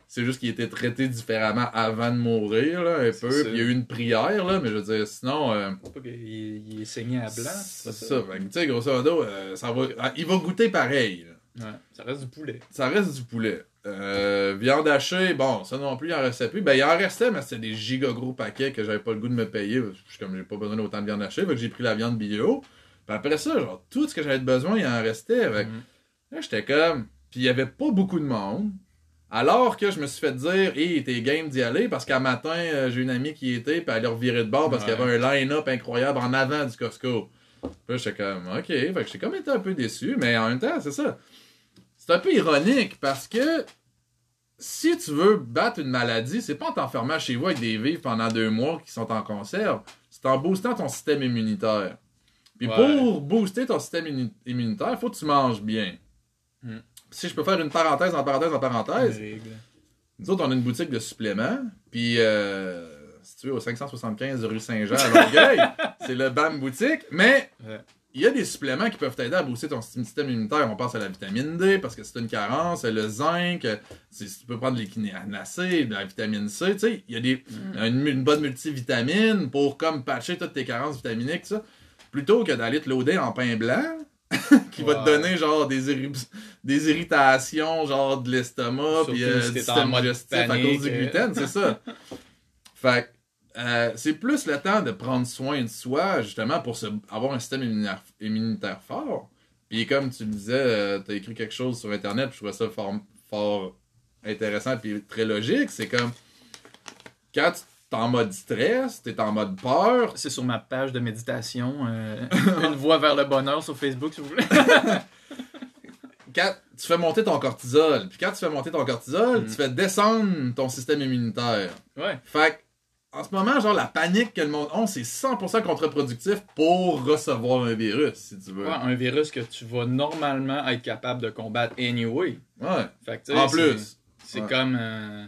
Speaker 1: c'est juste qu'il était traité différemment avant de mourir, là, un peu. Puis il y a eu une prière, là, mais je veux dire, sinon... euh,
Speaker 2: il est saigné à blanc.
Speaker 1: c'est ça. Tu sais, grosso modo, euh, ça va... ah, il va goûter pareil, là.
Speaker 2: Ouais, ça reste du poulet.
Speaker 1: Ça reste du poulet. Euh, viande hachée, bon, ça non plus, il en restait plus. Ben, il en restait, mais c'était des giga gros paquets que j'avais pas le goût de me payer. parce que Je suis comme, j'ai pas besoin d'autant de viande hachée, que j'ai pris la viande bio. Puis après ça, genre, tout ce que j'avais besoin, il en restait. Fait
Speaker 2: Mhm.
Speaker 1: là, j'étais comme. Puis il y avait pas beaucoup de monde. Alors que je me suis fait dire, hé, t'es game d'y aller, parce qu'à matin, euh, j'ai une amie qui y était, puis elle a reviré de bord parce qu'il y avait un line-up incroyable en avant du Costco. Puis là, j'étais comme, ok, fait que j'ai comme été un peu déçu, mais en même temps, c'est ça. C'est un peu ironique parce que si tu veux battre une maladie, c'est pas en t'enfermant chez vous avec des vivres pendant deux mois qui sont en conserve, c'est en boostant ton système immunitaire. Puis
Speaker 2: Ouais.
Speaker 1: pour booster ton système immu- immunitaire, il faut que tu manges bien.
Speaker 2: Hmm.
Speaker 1: Si je peux faire une parenthèse en parenthèse en parenthèse, nous autres, on a une boutique de suppléments, puis euh, si tu veux, au 575 rue Saint-Jean à Longueuil, c'est le BAM boutique, mais
Speaker 2: Ouais.
Speaker 1: Il y a des suppléments qui peuvent t'aider à booster ton sy- système immunitaire. On pense à la vitamine D, parce que c'est une carence, le zinc, tu peux prendre l'équinacée, de la vitamine C, tu sais, il y a des, une, une bonne multivitamine pour comme patcher toutes tes carences vitaminiques, ça. Plutôt que d'aller te loader en pain blanc, qui va te donner genre des, irri- des irritations, genre de l'estomac, puis euh, du système digestif à cause du
Speaker 2: euh.
Speaker 1: gluten, c'est ça. Fait que, euh, c'est plus le temps de prendre soin de soi, justement, pour se, avoir un système immunitaire, immunitaire fort. Puis comme tu le disais, euh, t'as écrit quelque chose sur Internet, je trouvais ça fort, fort intéressant puis très logique. C'est comme, quand tu t'es en mode stress, t'es en mode peur,
Speaker 2: C'est sur ma page de méditation, euh, une voie vers le bonheur sur Facebook, si vous voulez.
Speaker 1: quand tu fais monter ton cortisol, puis quand tu fais monter ton cortisol,
Speaker 2: Mm.
Speaker 1: tu fais descendre ton système immunitaire.
Speaker 2: Ouais.
Speaker 1: Fait que, en ce moment, genre, la panique que le monde a, c'est 100% contre-productif pour recevoir un virus, si tu veux.
Speaker 2: Ouais, un virus que tu vas normalement être capable de combattre anyway.
Speaker 1: Ouais.
Speaker 2: Fait que,
Speaker 1: En plus.
Speaker 2: C'est
Speaker 1: Ouais.
Speaker 2: comme. euh,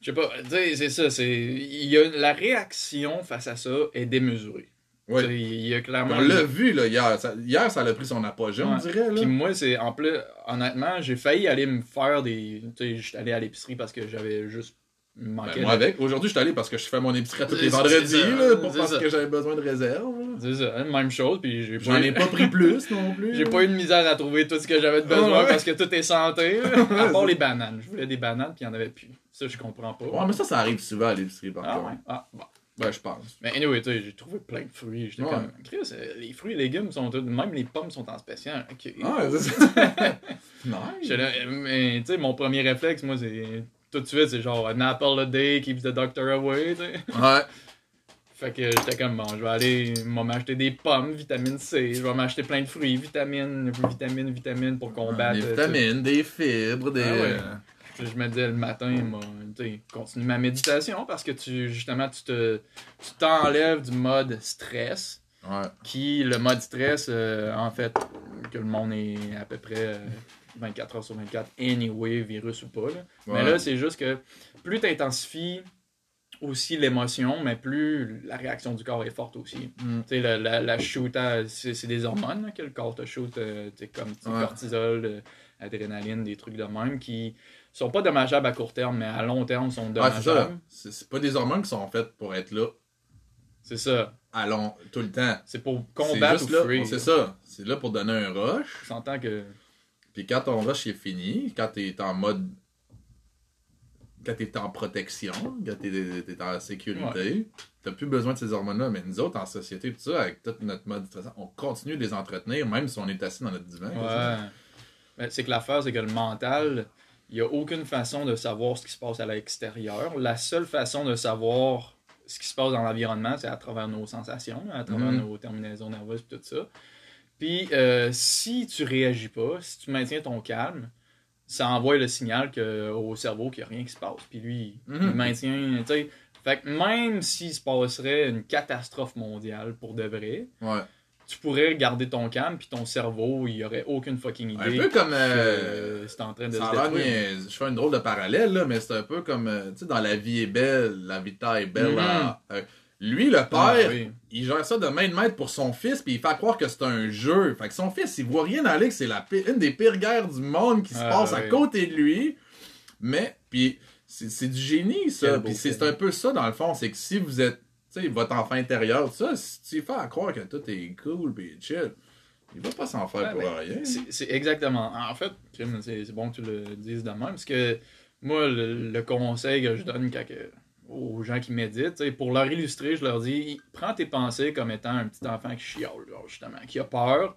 Speaker 2: Je sais pas, tu sais, c'est ça. c'est y a, La réaction face à ça est démesurée.
Speaker 1: Ouais.
Speaker 2: Il y a clairement.
Speaker 1: On l'a vu, là, hier. Ça- hier, ça a pris son apogée, on dirait, là.
Speaker 2: Puis moi, c'est en plus, honnêtement, j'ai failli aller me faire des. Tu sais, j'étais allé à l'épicerie parce que j'avais juste
Speaker 1: Ben, moi avec. Aujourd'hui, je suis allé parce que je fais mon épicerie à tous les vendredis, là, pour parce
Speaker 2: ça.
Speaker 1: que j'avais besoin de réserve.
Speaker 2: C'est ça, même chose. Puis j'ai
Speaker 1: J'en ai pas pris plus non plus.
Speaker 2: J'ai pas eu de misère à trouver tout ce que j'avais de besoin
Speaker 1: Ouais.
Speaker 2: parce que tout est santé. là. à part les bananes. Je voulais des bananes, puis il y en avait plus. Ça, je comprends pas.
Speaker 1: Ouais, mais ça, ça arrive souvent à l'épicerie, par
Speaker 2: Ah
Speaker 1: contre.
Speaker 2: ouais. Ah, bon.
Speaker 1: Ben, je pense.
Speaker 2: Mais anyway, tu sais, j'ai trouvé plein de fruits. J'étais
Speaker 1: Ouais.
Speaker 2: comme, Chris, euh, les fruits et légumes sont tous. Même les pommes sont en spécial. Ok.
Speaker 1: Ah, c'est ça. nice.
Speaker 2: Euh, mais tu sais, mon premier réflexe, moi, c'est. Tout de suite, c'est genre, an apple a day keeps the doctor away, tu sais.
Speaker 1: Ouais.
Speaker 2: Fait que j'étais comme, bon, je vais aller m'acheter des pommes, vitamine C, je vais m'acheter plein de fruits, vitamines, vitamines, vitamines pour combattre.
Speaker 1: Des
Speaker 2: euh,
Speaker 1: vitamines, des fibres, des.
Speaker 2: Ah ouais.
Speaker 1: euh,
Speaker 2: Puis je me disais le matin, moi, continue ma méditation parce que tu justement tu te tu t'enlèves du mode stress
Speaker 1: Ouais.
Speaker 2: qui le mode stress euh, en fait que le monde est à peu près euh, 24 heures sur 24 anyway virus ou pas là. Mais là c'est juste que plus tu intensifies aussi l'émotion mais plus la réaction du corps est forte aussi.
Speaker 1: Mm.
Speaker 2: Tu sais la, la, la shoot c'est des hormones là, que le corps te shoot euh, comme du
Speaker 1: Ouais.
Speaker 2: cortisol, euh, adrénaline, des trucs de même qui sont pas dommageables à court terme mais à long terme sont
Speaker 1: Ouais, c'est ça.
Speaker 2: dommageables.
Speaker 1: C'est pas des hormones qui sont faites pour être là
Speaker 2: c'est ça.
Speaker 1: à long, tout le temps.
Speaker 2: C'est pour combattre ou.
Speaker 1: C'est ça. C'est là pour donner un rush.
Speaker 2: Je s'entend que
Speaker 1: Puis quand ton rush est fini, quand t'es en mode. Quand t'es en protection, quand t'es, t'es en sécurité, t'as plus besoin de ces hormones-là. Mais nous autres, en société, tout ça, avec tout notre mode stressant, on continue de les entretenir, même si on est assis dans notre divan.
Speaker 2: Ouais. C'est que l'affaire, c'est que le mental, il n'y a aucune façon de savoir ce qui se passe à l'extérieur. La seule façon de savoir ce qui se passe dans l'environnement, c'est à travers nos sensations, à travers
Speaker 1: Mhm.
Speaker 2: nos terminaisons nerveuses et tout ça. Puis, euh, si tu réagis pas, si tu maintiens ton calme, ça envoie le signal que, au cerveau qu'il n'y a rien qui se passe. Puis lui, il
Speaker 1: Mhm.
Speaker 2: maintient. Fait que même s'il se passerait une catastrophe mondiale pour de vrai,
Speaker 1: Ouais.
Speaker 2: tu pourrais garder ton calme, puis ton cerveau, il y aurait aucune fucking idée.
Speaker 1: Un peu comme. euh,
Speaker 2: c'est en train de
Speaker 1: Ça
Speaker 2: se.
Speaker 1: Je fais une drôle de parallèle, là, mais c'est un peu comme, euh, tu sais, dans La vie est belle, la vita est belle.
Speaker 2: Mhm.
Speaker 1: là. Euh, lui, le père,
Speaker 2: Ah, oui.
Speaker 1: il gère ça de main de maître pour son fils, puis il fait croire que c'est un jeu. Fait que son fils, il voit rien aller, que c'est la une des pires guerres du monde qui se
Speaker 2: Ah,
Speaker 1: passe à côté de lui. Mais, puis, c'est c'est du génie, ça. Puis c'est un peu ça, dans le fond. C'est que si vous êtes, tu sais, votre enfant intérieur, ça, si tu fais à croire que tout est cool, puis chill, il va pas s'en faire pour
Speaker 2: ben,
Speaker 1: rien.
Speaker 2: C'est exactement. En fait, c'est c'est bon que tu le dises de même, parce que moi, le, le conseil que je donne quand que- aux gens qui méditent, tu pour leur illustrer, je leur dis prends tes pensées comme étant un petit enfant qui chiale, genre, justement, qui a peur.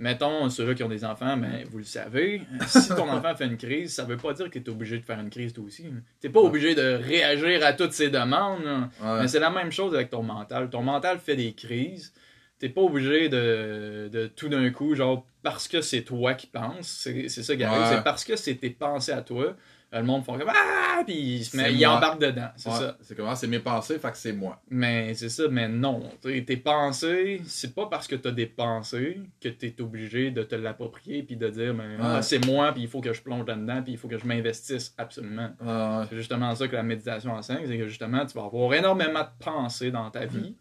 Speaker 2: Mettons, ceux-là qui ont des enfants, ben, vous le savez, si ton enfant fait une crise, ça veut pas dire que tu es obligé de faire une crise toi aussi. T'es pas obligé de réagir à toutes ces demandes.
Speaker 1: Ouais.
Speaker 2: Mais c'est la même chose avec ton mental. Ton mental fait des crises. T'es pas obligé de, de tout d'un coup, genre, parce que c'est toi qui penses, c'est c'est ça qui arrive,
Speaker 1: Ouais.
Speaker 2: c'est parce que c'est tes pensées à toi le monde font comme Ah! Puis il, se met,
Speaker 1: C'est
Speaker 2: il
Speaker 1: moi.
Speaker 2: embarque dedans. C'est
Speaker 1: Ouais,
Speaker 2: ça.
Speaker 1: C'est comment? C'est mes pensées, fait que c'est moi.
Speaker 2: Mais c'est ça, mais non. T'sais, tes pensées, c'est pas parce que t'as des pensées que t'es obligé de te l'approprier puis de dire, ben, ah, c'est moi, puis il faut que je plonge là-dedans, puis il faut que je m'investisse absolument.
Speaker 1: Ah,
Speaker 2: C'est justement ça que la méditation enseigne, c'est que justement, tu vas avoir énormément de pensées dans ta vie.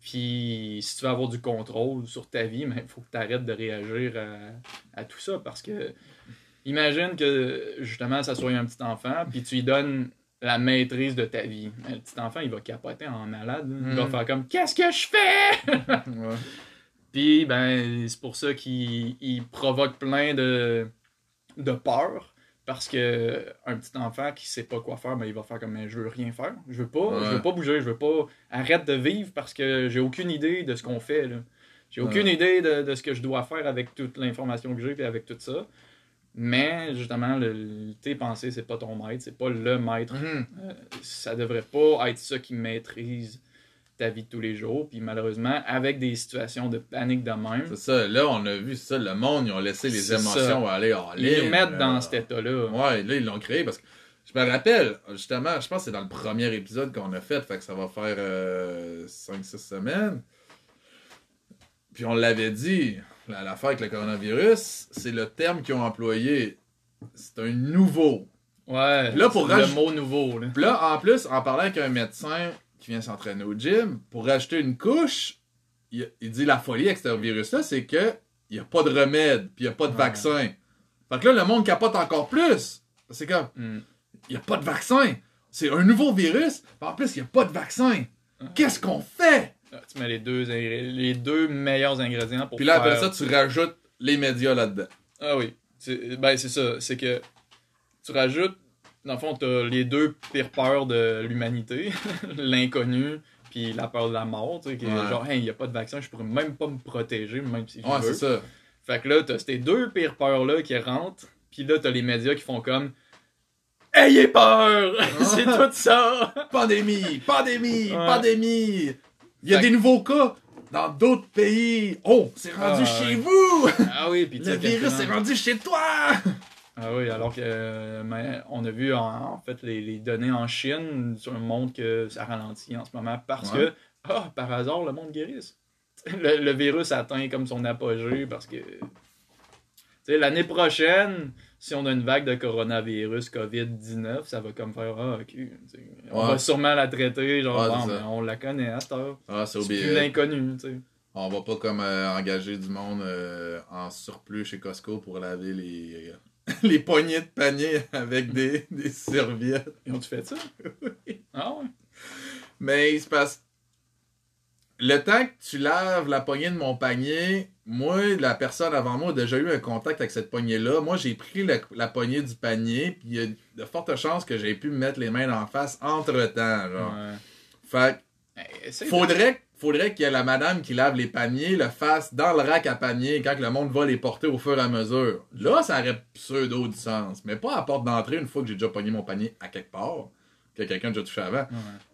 Speaker 2: Puis, si tu veux avoir du contrôle sur ta vie, il faut que tu arrêtes de réagir à, à tout ça. Parce que, imagine que, justement, ça soit un petit enfant, puis tu lui donnes la maîtrise de ta vie. Mais le petit enfant, il va capoter en malade. Il va
Speaker 1: Mm.
Speaker 2: faire comme Qu'est-ce que je fais?
Speaker 1: Ouais.
Speaker 2: puis, ben, c'est pour ça qu'il il provoque plein de, de peur. Parce que un petit enfant qui sait pas quoi faire, ben, il va faire comme, Mais je veux rien faire. Je veux pas, je veux pas bouger, je veux pas. Arrête de vivre parce que j'ai aucune idée de ce qu'on fait, là. J'ai aucune
Speaker 1: Ouais.
Speaker 2: idée de, de ce que je dois faire avec toute l'information que j'ai et avec tout ça. Mais, justement, le, tes pensées, c'est pas ton maître, c'est pas le maître
Speaker 1: Mhm.
Speaker 2: euh, ça devrait pas être ça qui maîtrise ta vie de tous les jours. Puis malheureusement, avec des situations de panique de même,
Speaker 1: C'est ça, là, on a vu ça, le monde, ils ont laissé les émotions aller en
Speaker 2: ils
Speaker 1: ligne.
Speaker 2: nous mettent
Speaker 1: là.
Speaker 2: dans cet état-là.
Speaker 1: Ouais, là, ils l'ont créé parce que je me rappelle, justement, je pense que c'est dans le premier épisode qu'on a fait, fait que ça va faire 5-6 semaines. Puis on l'avait dit, l'affaire avec le coronavirus, c'est le terme qu'ils ont employé. C'est un nouveau.
Speaker 2: Ouais,
Speaker 1: Là, pour
Speaker 2: c'est le
Speaker 1: raj-
Speaker 2: mot nouveau. Là.
Speaker 1: Puis là, en plus, en parlant avec un médecin qui vient s'entraîner au gym, pour rajouter une couche, il, il dit la folie avec ce virus-là, c'est que il n'y a pas de remède, puis il n'y a pas de
Speaker 2: Ouais.
Speaker 1: vaccin. Fait que là, le monde capote encore plus. C'est comme,
Speaker 2: Hmm.
Speaker 1: il n'y a pas de vaccin. C'est un nouveau virus, en plus, il n'y a pas de vaccin. Qu'est-ce qu'on fait?
Speaker 2: Ah, Tu mets les deux, les deux meilleurs ingrédients pour
Speaker 1: Puis là, après ça, tu rajoutes les médias là-dedans.
Speaker 2: Ah oui. Ben, c'est ça. C'est que tu rajoutes, dans le fond, t'as les deux pires peurs de l'humanité. L'inconnu, puis la peur de la mort. Tu sais, qui est
Speaker 1: Ouais.
Speaker 2: genre, hey, il n'y a pas de vaccin, je pourrais même pas me protéger, même si je
Speaker 1: Ouais,
Speaker 2: veux.
Speaker 1: c'est ça.
Speaker 2: Fait que là, t'as ces deux pires peurs-là qui rentrent, puis là, t'as les médias qui font comme Ayez peur! c'est tout ça!
Speaker 1: Pandémie, pandémie,
Speaker 2: Ouais.
Speaker 1: pandémie. Il y a
Speaker 2: Fait
Speaker 1: des nouveaux cas dans d'autres pays. Oh, c'est rendu
Speaker 2: Ah,
Speaker 1: chez vous!
Speaker 2: Ah oui, puis
Speaker 1: Le virus est rendu chez toi!
Speaker 2: Ah oui, alors que euh, mais on a vu en, en fait les, les données en Chine sur montrent que ça ralentit en ce moment parce
Speaker 1: Ouais.
Speaker 2: que, ah, par hasard, le monde guérisse. Le, le virus atteint comme son apogée parce que. Tu sais, l'année prochaine, si on a une vague de coronavirus COVID-19, ça va comme faire Ah, ok. tu sais, On
Speaker 1: Ouais.
Speaker 2: va sûrement la traiter, genre,
Speaker 1: Ouais,
Speaker 2: bon,
Speaker 1: c'est ça.
Speaker 2: ben, on la connaît à cette heure.
Speaker 1: Ah, c'est
Speaker 2: C'est plus l'inconnu, tu sais.
Speaker 1: On va pas comme euh, engager du monde euh, en surplus chez Costco pour laver les, les poignées de panier avec des, des serviettes.
Speaker 2: Ils ont-tu fait ça? Ah ouais.
Speaker 1: Mais il se passe. Le temps que tu laves la poignée de mon panier, moi, la personne avant moi a déjà eu un contact avec cette poignée-là. Moi, j'ai pris la, la poignée du panier, puis il y a de fortes chances que j'ai pu me mettre les mains en face entre-temps. Genre.
Speaker 2: Ouais.
Speaker 1: Fait que
Speaker 2: Hey, de-
Speaker 1: faudrait, faudrait qu'il y ait la madame qui lave les paniers, le fasse dans le rack à panier quand le monde va les porter au fur et à mesure. Là, ça aurait pseudo du sens. Mais pas à la porte d'entrée une fois que j'ai déjà pogné mon panier à quelque part, que quelqu'un a déjà touché avant.
Speaker 2: Ouais.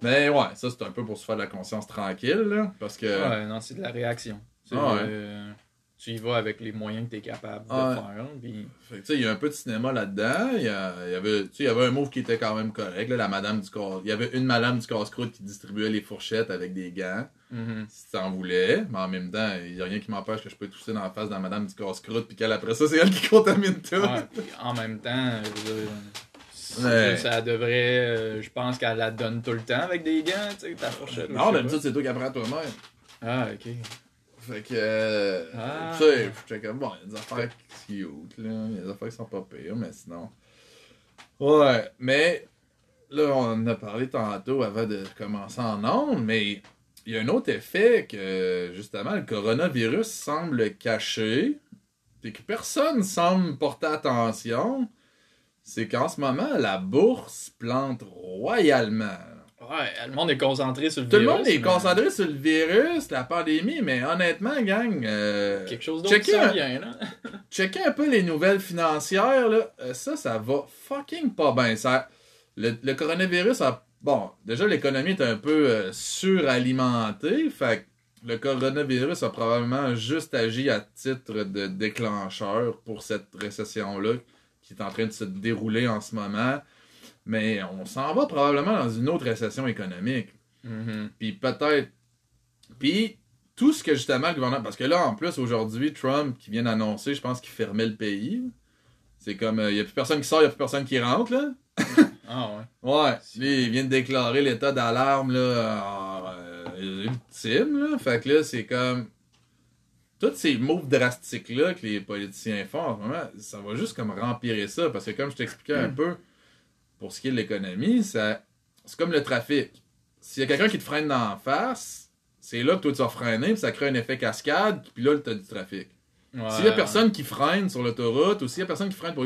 Speaker 1: Mais ouais, ça c'est un peu pour se faire de la conscience tranquille, là, parce que...
Speaker 2: Ouais, non, c'est de la réaction.
Speaker 1: Ah ouais.
Speaker 2: euh, tu y vas avec les moyens que tu es capable de
Speaker 1: Ah
Speaker 2: faire. Puis,
Speaker 1: Fait que, tu sais, il y a un peu de cinéma là-dedans. Il y, a- il y avait, il y avait un move qui était quand même correct. Là, la madame du casse- Il y avait une madame du casse-croûte qui distribuait les fourchettes avec des gants.
Speaker 2: mhm.
Speaker 1: Si t'en voulais. Mais en même temps, il y a rien qui m'empêche que je peux tousser dans la face de la madame du casse-croûte. Puis qu'elle, après ça, c'est elle qui contamine tout.
Speaker 2: En même temps, je veux dire, c'est
Speaker 1: Ouais.
Speaker 2: ça devrait. euh, je pense qu'elle la donne tout le temps avec des gants, tu sais, ta fourchette.
Speaker 1: non, d'habitude, c'est toi qui apprends toi-même.
Speaker 2: Ah, ok.
Speaker 1: Fait que, euh,
Speaker 2: Ah.
Speaker 1: tu sais, j'étais comme, bon, il y a des affaires cute, là. Il y a des affaires qui sont pas pires, mais sinon. Ouais, mais là, on en a parlé tantôt avant de commencer en ondes, mais il y a un autre effet que, justement, le coronavirus semble cacher, et que personne semble porter attention. C'est qu'en ce moment, la bourse plante royalement.
Speaker 2: Ouais, le monde est concentré sur le
Speaker 1: Tout le
Speaker 2: virus,
Speaker 1: monde est
Speaker 2: mais
Speaker 1: concentré sur le virus, la pandémie, mais honnêtement, gang, euh,
Speaker 2: Quelque chose d'autre
Speaker 1: checker, un,
Speaker 2: vient, là.
Speaker 1: checker un peu les nouvelles financières, là, euh, ça, ça va fucking pas bien. Ça, le, le coronavirus a. Bon, déjà, l'économie est un peu euh, suralimentée, fait que le coronavirus a probablement juste agi à titre de déclencheur pour cette récession-là qui est en train de se dérouler en ce moment. Mais on s'en va probablement dans une autre récession économique.
Speaker 2: Mhm.
Speaker 1: Puis peut-être. Puis tout ce que justement le gouvernement. Parce que là, en plus, aujourd'hui, Trump qui vient d'annoncer, je pense qu'il fermait le pays. C'est comme. Il n'y a plus personne qui sort, il n'y a plus personne qui rentre, là.
Speaker 2: Ah ouais.
Speaker 1: Ouais. Lui, il vient de déclarer l'état d'alarme, là, en, euh, ultime, là. Fait que là, c'est comme. Tous ces moves drastiques-là que les politiciens font en ce moment, ça va juste comme rempirer ça. Parce que comme je t'expliquais un peu, pour ce qui est de l'économie, ça... c'est comme le trafic. S'il y a quelqu'un qui te freine dans la face, c'est là que toi tu vas freiner, puis ça crée un effet cascade, puis là, tu as du trafic.
Speaker 2: Ouais.
Speaker 1: S'il y a personne qui freine sur l'autoroute, ou s'il y a personne qui freine pour,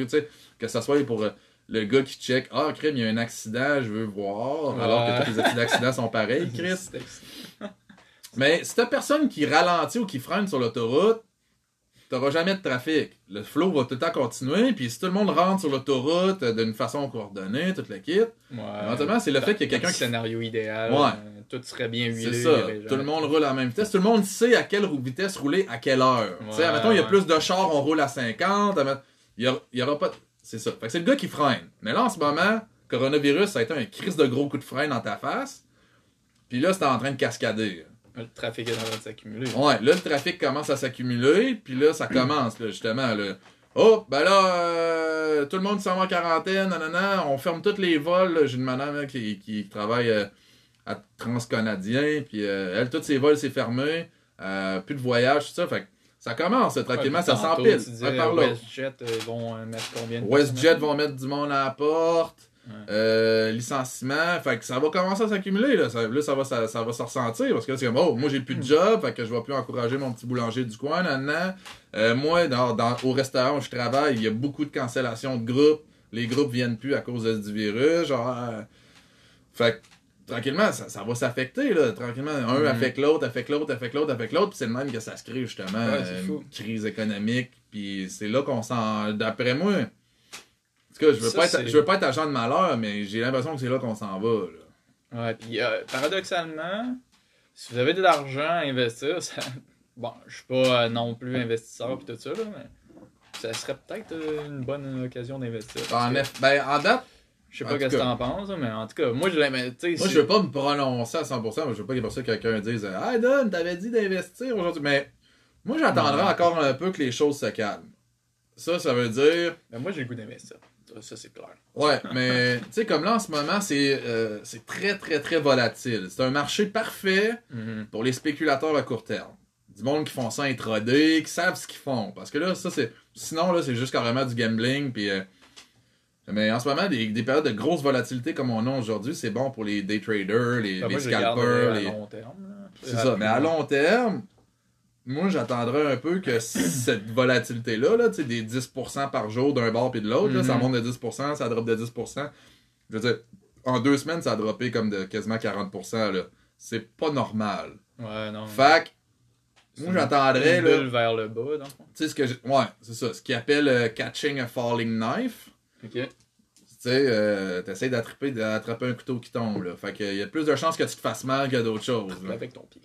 Speaker 1: que ça soit pour euh, le gars qui check, ah, crime, il y a un accident, je veux voir, alors que tous les accidents accidents sont pareils, Chris. Mais si t'as personne qui ralentit ou qui freine sur l'autoroute, t'auras jamais de trafic. Le flow va tout le temps continuer, puis si tout le monde rentre sur l'autoroute euh, d'une façon coordonnée, toute le kit,
Speaker 2: Ouais.
Speaker 1: éventuellement, c'est le fait qu'il y a quelqu'un qui
Speaker 2: scénario idéal.
Speaker 1: Ouais.
Speaker 2: euh, tout serait bien huilé.
Speaker 1: C'est ça. Tout le monde roule à la même vitesse. Tout le monde sait à quelle vitesse rouler à quelle heure. tu sais,
Speaker 2: Ouais,
Speaker 1: admettons, il y a
Speaker 2: ouais.
Speaker 1: plus de chars, on roule à 50. admet- Il y aura, il y aura pas. de- C'est ça. Fait que c'est le gars qui freine. Mais là, en ce moment, coronavirus, ça a été un crise de gros coup de frein dans ta face. Puis là, c'est en train de cascader.
Speaker 2: Le trafic est en train de s'accumuler.
Speaker 1: Ouais, là, le trafic commence à s'accumuler. Puis là, ça commence, là, justement. Là. Oh, ben là, euh, tout le monde s'en va en quarantaine, nanana, on ferme tous les vols. J'ai une madame là, qui, qui travaille euh, à Transcanadien, puis euh, elle, tous ses vols, c'est fermé. Plus de voyage, tout ça. Fait que ça commence, tranquillement,
Speaker 2: Ouais,
Speaker 1: ça s'empile.
Speaker 2: WestJet, ils vont mettre combien de
Speaker 1: WestJet vont mettre du monde à la porte. Euh, licenciement, fait que ça va commencer à s'accumuler là. Ça, là, ça va, ça, ça va se ressentir parce que là, c'est comme oh, moi j'ai plus de job, fait que je vais plus encourager mon petit boulanger du coin, nan, Euh, moi, dans, dans- au restaurant où je travaille, il y a beaucoup de cancellations de groupes. Les groupes viennent plus à cause de- du virus, genre. euh, fait que tranquillement, ça, ça va s'affecter là. Tranquillement, un
Speaker 2: Mhm.
Speaker 1: affecte l'autre, affecte l'autre, affecte l'autre, affecte l'autre, puis c'est le même que ça se crée justement
Speaker 2: Ouais,
Speaker 1: euh, une crise économique, puis c'est là qu'on s'en. D'après moi. Cas, je veux,
Speaker 2: Ça,
Speaker 1: pas être, je veux pas être agent de malheur, mais j'ai l'impression que c'est là qu'on s'en va. Là.
Speaker 2: Ouais, puis euh, paradoxalement, si vous avez de l'argent à investir, ça... bon, je suis pas euh, non plus investisseur pis tout ça, là, mais ça serait peut-être euh, une bonne occasion d'investir.
Speaker 1: En,
Speaker 2: que
Speaker 1: ben, en date,
Speaker 2: Je sais pas qu'est-ce que t'en penses, mais en tout cas, moi je sais,
Speaker 1: moi, je veux pas me prononcer à 100%, mais je veux pas que pour ça quelqu'un dise Ah, Don, t'avais dit d'investir aujourd'hui. Mais moi, j'attendrai encore un peu que les choses se calment. Ça, ça veut dire.
Speaker 2: Ben, moi j'ai le goût d'investir. Ça, c'est clair.
Speaker 1: Ouais, mais tu sais, comme là en ce moment, c'est euh, très, très, très volatile. C'est un marché parfait
Speaker 2: Mhm.
Speaker 1: pour les spéculateurs à court terme. Du monde qui font ça intraday, qui savent ce qu'ils font. Parce que là, ça, c'est. Sinon, là, c'est juste carrément du gambling. Puis, euh, Mais en ce moment, des, des périodes de grosse volatilité comme on a aujourd'hui, c'est bon pour les day traders, les,
Speaker 2: Ben,
Speaker 1: les
Speaker 2: moi
Speaker 1: scalpers. les-. C'est ça. Mais à long terme, moi, j'attendrais un peu que cette volatilité-là, là, des 10% par jour d'un bord puis de l'autre, là, ça
Speaker 2: Mhm.
Speaker 1: monte de 10%, ça drop de 10%. Je veux dire, en deux semaines, ça a droppé comme de quasiment 40%. Là. C'est pas normal.
Speaker 2: Ouais, non.
Speaker 1: Fait que, moi, j'attendrais,
Speaker 2: une
Speaker 1: là,
Speaker 2: bulle vers le bas,
Speaker 1: tu sais, ce que Ouais, c'est ça. Ce qu'ils appellent euh, catching a falling knife.
Speaker 2: Ok.
Speaker 1: Tu sais, euh, t'essayes d'attraper, d'attraper un couteau qui tombe, là. Fait que, il y a plus de chances que tu te fasses mal que d'autres choses, là.
Speaker 2: Avec ton pied.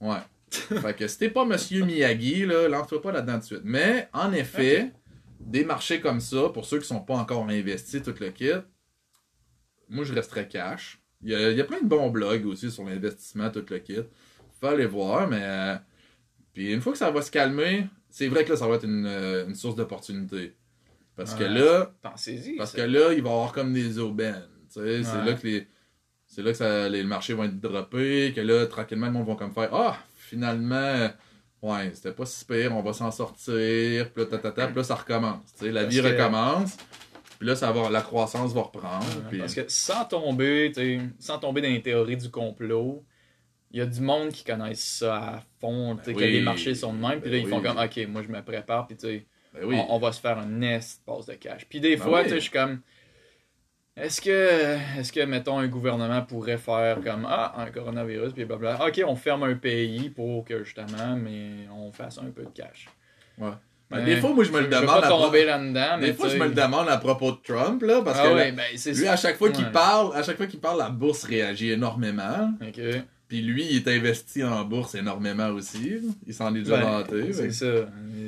Speaker 1: Ouais. fait que si t'es pas Monsieur Miyagi, là, lance-toi pas là-dedans de suite. Mais, en effet, des marchés comme ça, pour ceux qui sont pas encore investis, tout le kit, moi, je resterais cash. Il y a, il y a plein de bons blogs aussi sur l'investissement, tout le kit. Faut aller voir, mais... Puis une fois que ça va se calmer, c'est vrai que là, ça va être une, euh, une source d'opportunité. Parce que
Speaker 2: Ouais.
Speaker 1: là,
Speaker 2: Pensez-y.
Speaker 1: parce que là, il va y avoir comme des aubaines. tu sais, C'est
Speaker 2: Ouais.
Speaker 1: là que les. C'est là que ça- les marchés vont être droppés, que là, tranquillement, le monde va comme faire Ah, finalement, ouais, c'était pas si pire, on va s'en sortir, puis là, tatata, puis là, ça recommence. tu sais, la
Speaker 2: Parce
Speaker 1: vie
Speaker 2: que-
Speaker 1: recommence, puis là, ça va, la croissance va reprendre.
Speaker 2: Ouais,
Speaker 1: puis-
Speaker 2: Parce que sans tomber, sans tomber dans les théories du complot, il y a du monde qui connaissent ça à fond, tu sais,
Speaker 1: Ben
Speaker 2: que
Speaker 1: oui.
Speaker 2: les marchés sont de même, puis là,
Speaker 1: Ben
Speaker 2: ils font
Speaker 1: oui.
Speaker 2: comme, ok, moi je me prépare, puis tu sais,
Speaker 1: Ben oui.
Speaker 2: on, on va se faire un nest passe de cash. Puis des
Speaker 1: Ben
Speaker 2: fois, tu sais, je suis comme, est-ce que, est-ce que, mettons, un gouvernement pourrait faire comme, ah, un coronavirus, puis blablabla, ok, on ferme un pays pour que justement, mais on fasse un peu de cash.
Speaker 1: Ouais.
Speaker 2: Mais
Speaker 1: des fois, moi, je me le demande.
Speaker 2: pas
Speaker 1: à
Speaker 2: là-dedans, mais
Speaker 1: Des fois, je me le demande à propos de Trump, là, parce
Speaker 2: ah
Speaker 1: que
Speaker 2: ouais,
Speaker 1: là,
Speaker 2: ben, c'est
Speaker 1: lui, à chaque fois qu'il
Speaker 2: Ouais.
Speaker 1: parle, à chaque fois qu'il parle, la bourse réagit énormément.
Speaker 2: Ok.
Speaker 1: Puis lui, il est investi en bourse énormément aussi. Il s'en est déjà
Speaker 2: Ben,
Speaker 1: vanté.
Speaker 2: C'est
Speaker 1: fait-
Speaker 2: ça.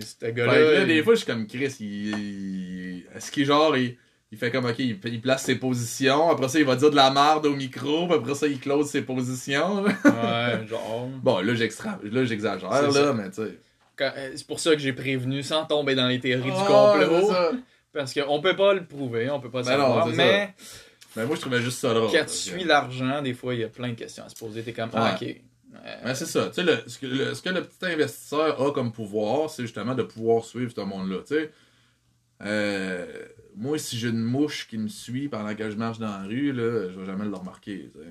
Speaker 2: Ce
Speaker 1: Fait que
Speaker 2: gars-là. il-
Speaker 1: des fois, je suis comme Chris, il- est-ce qu'il genre, il, il fait comme, ok, il, il place ses positions, après ça, il va dire de la merde au micro, puis après ça, il close ses positions. là.
Speaker 2: Ouais, genre.
Speaker 1: bon, là, j'extra, là, j'exagère,
Speaker 2: C'est
Speaker 1: là,
Speaker 2: ça.
Speaker 1: mais tu sais.
Speaker 2: Euh, C'est pour ça que j'ai prévenu sans tomber dans les théories du
Speaker 1: Ah,
Speaker 2: complot. Parce qu'on peut pas le prouver, on peut pas le
Speaker 1: Ben
Speaker 2: savoir. mais
Speaker 1: Mais moi, je trouvais juste ça drôle.
Speaker 2: quand tu suis l'argent, des fois, il y a plein de questions à se poser. T'es comme, ah, ok. Euh,
Speaker 1: Ben, c'est ça. Tu sais, le- ce, que le, ce que le petit investisseur a comme pouvoir, c'est justement de pouvoir suivre ce monde-là. Tu sais, Euh, moi, si j'ai une mouche qui me suit pendant que je marche dans la rue, là, je vais jamais le remarquer. Tu sais.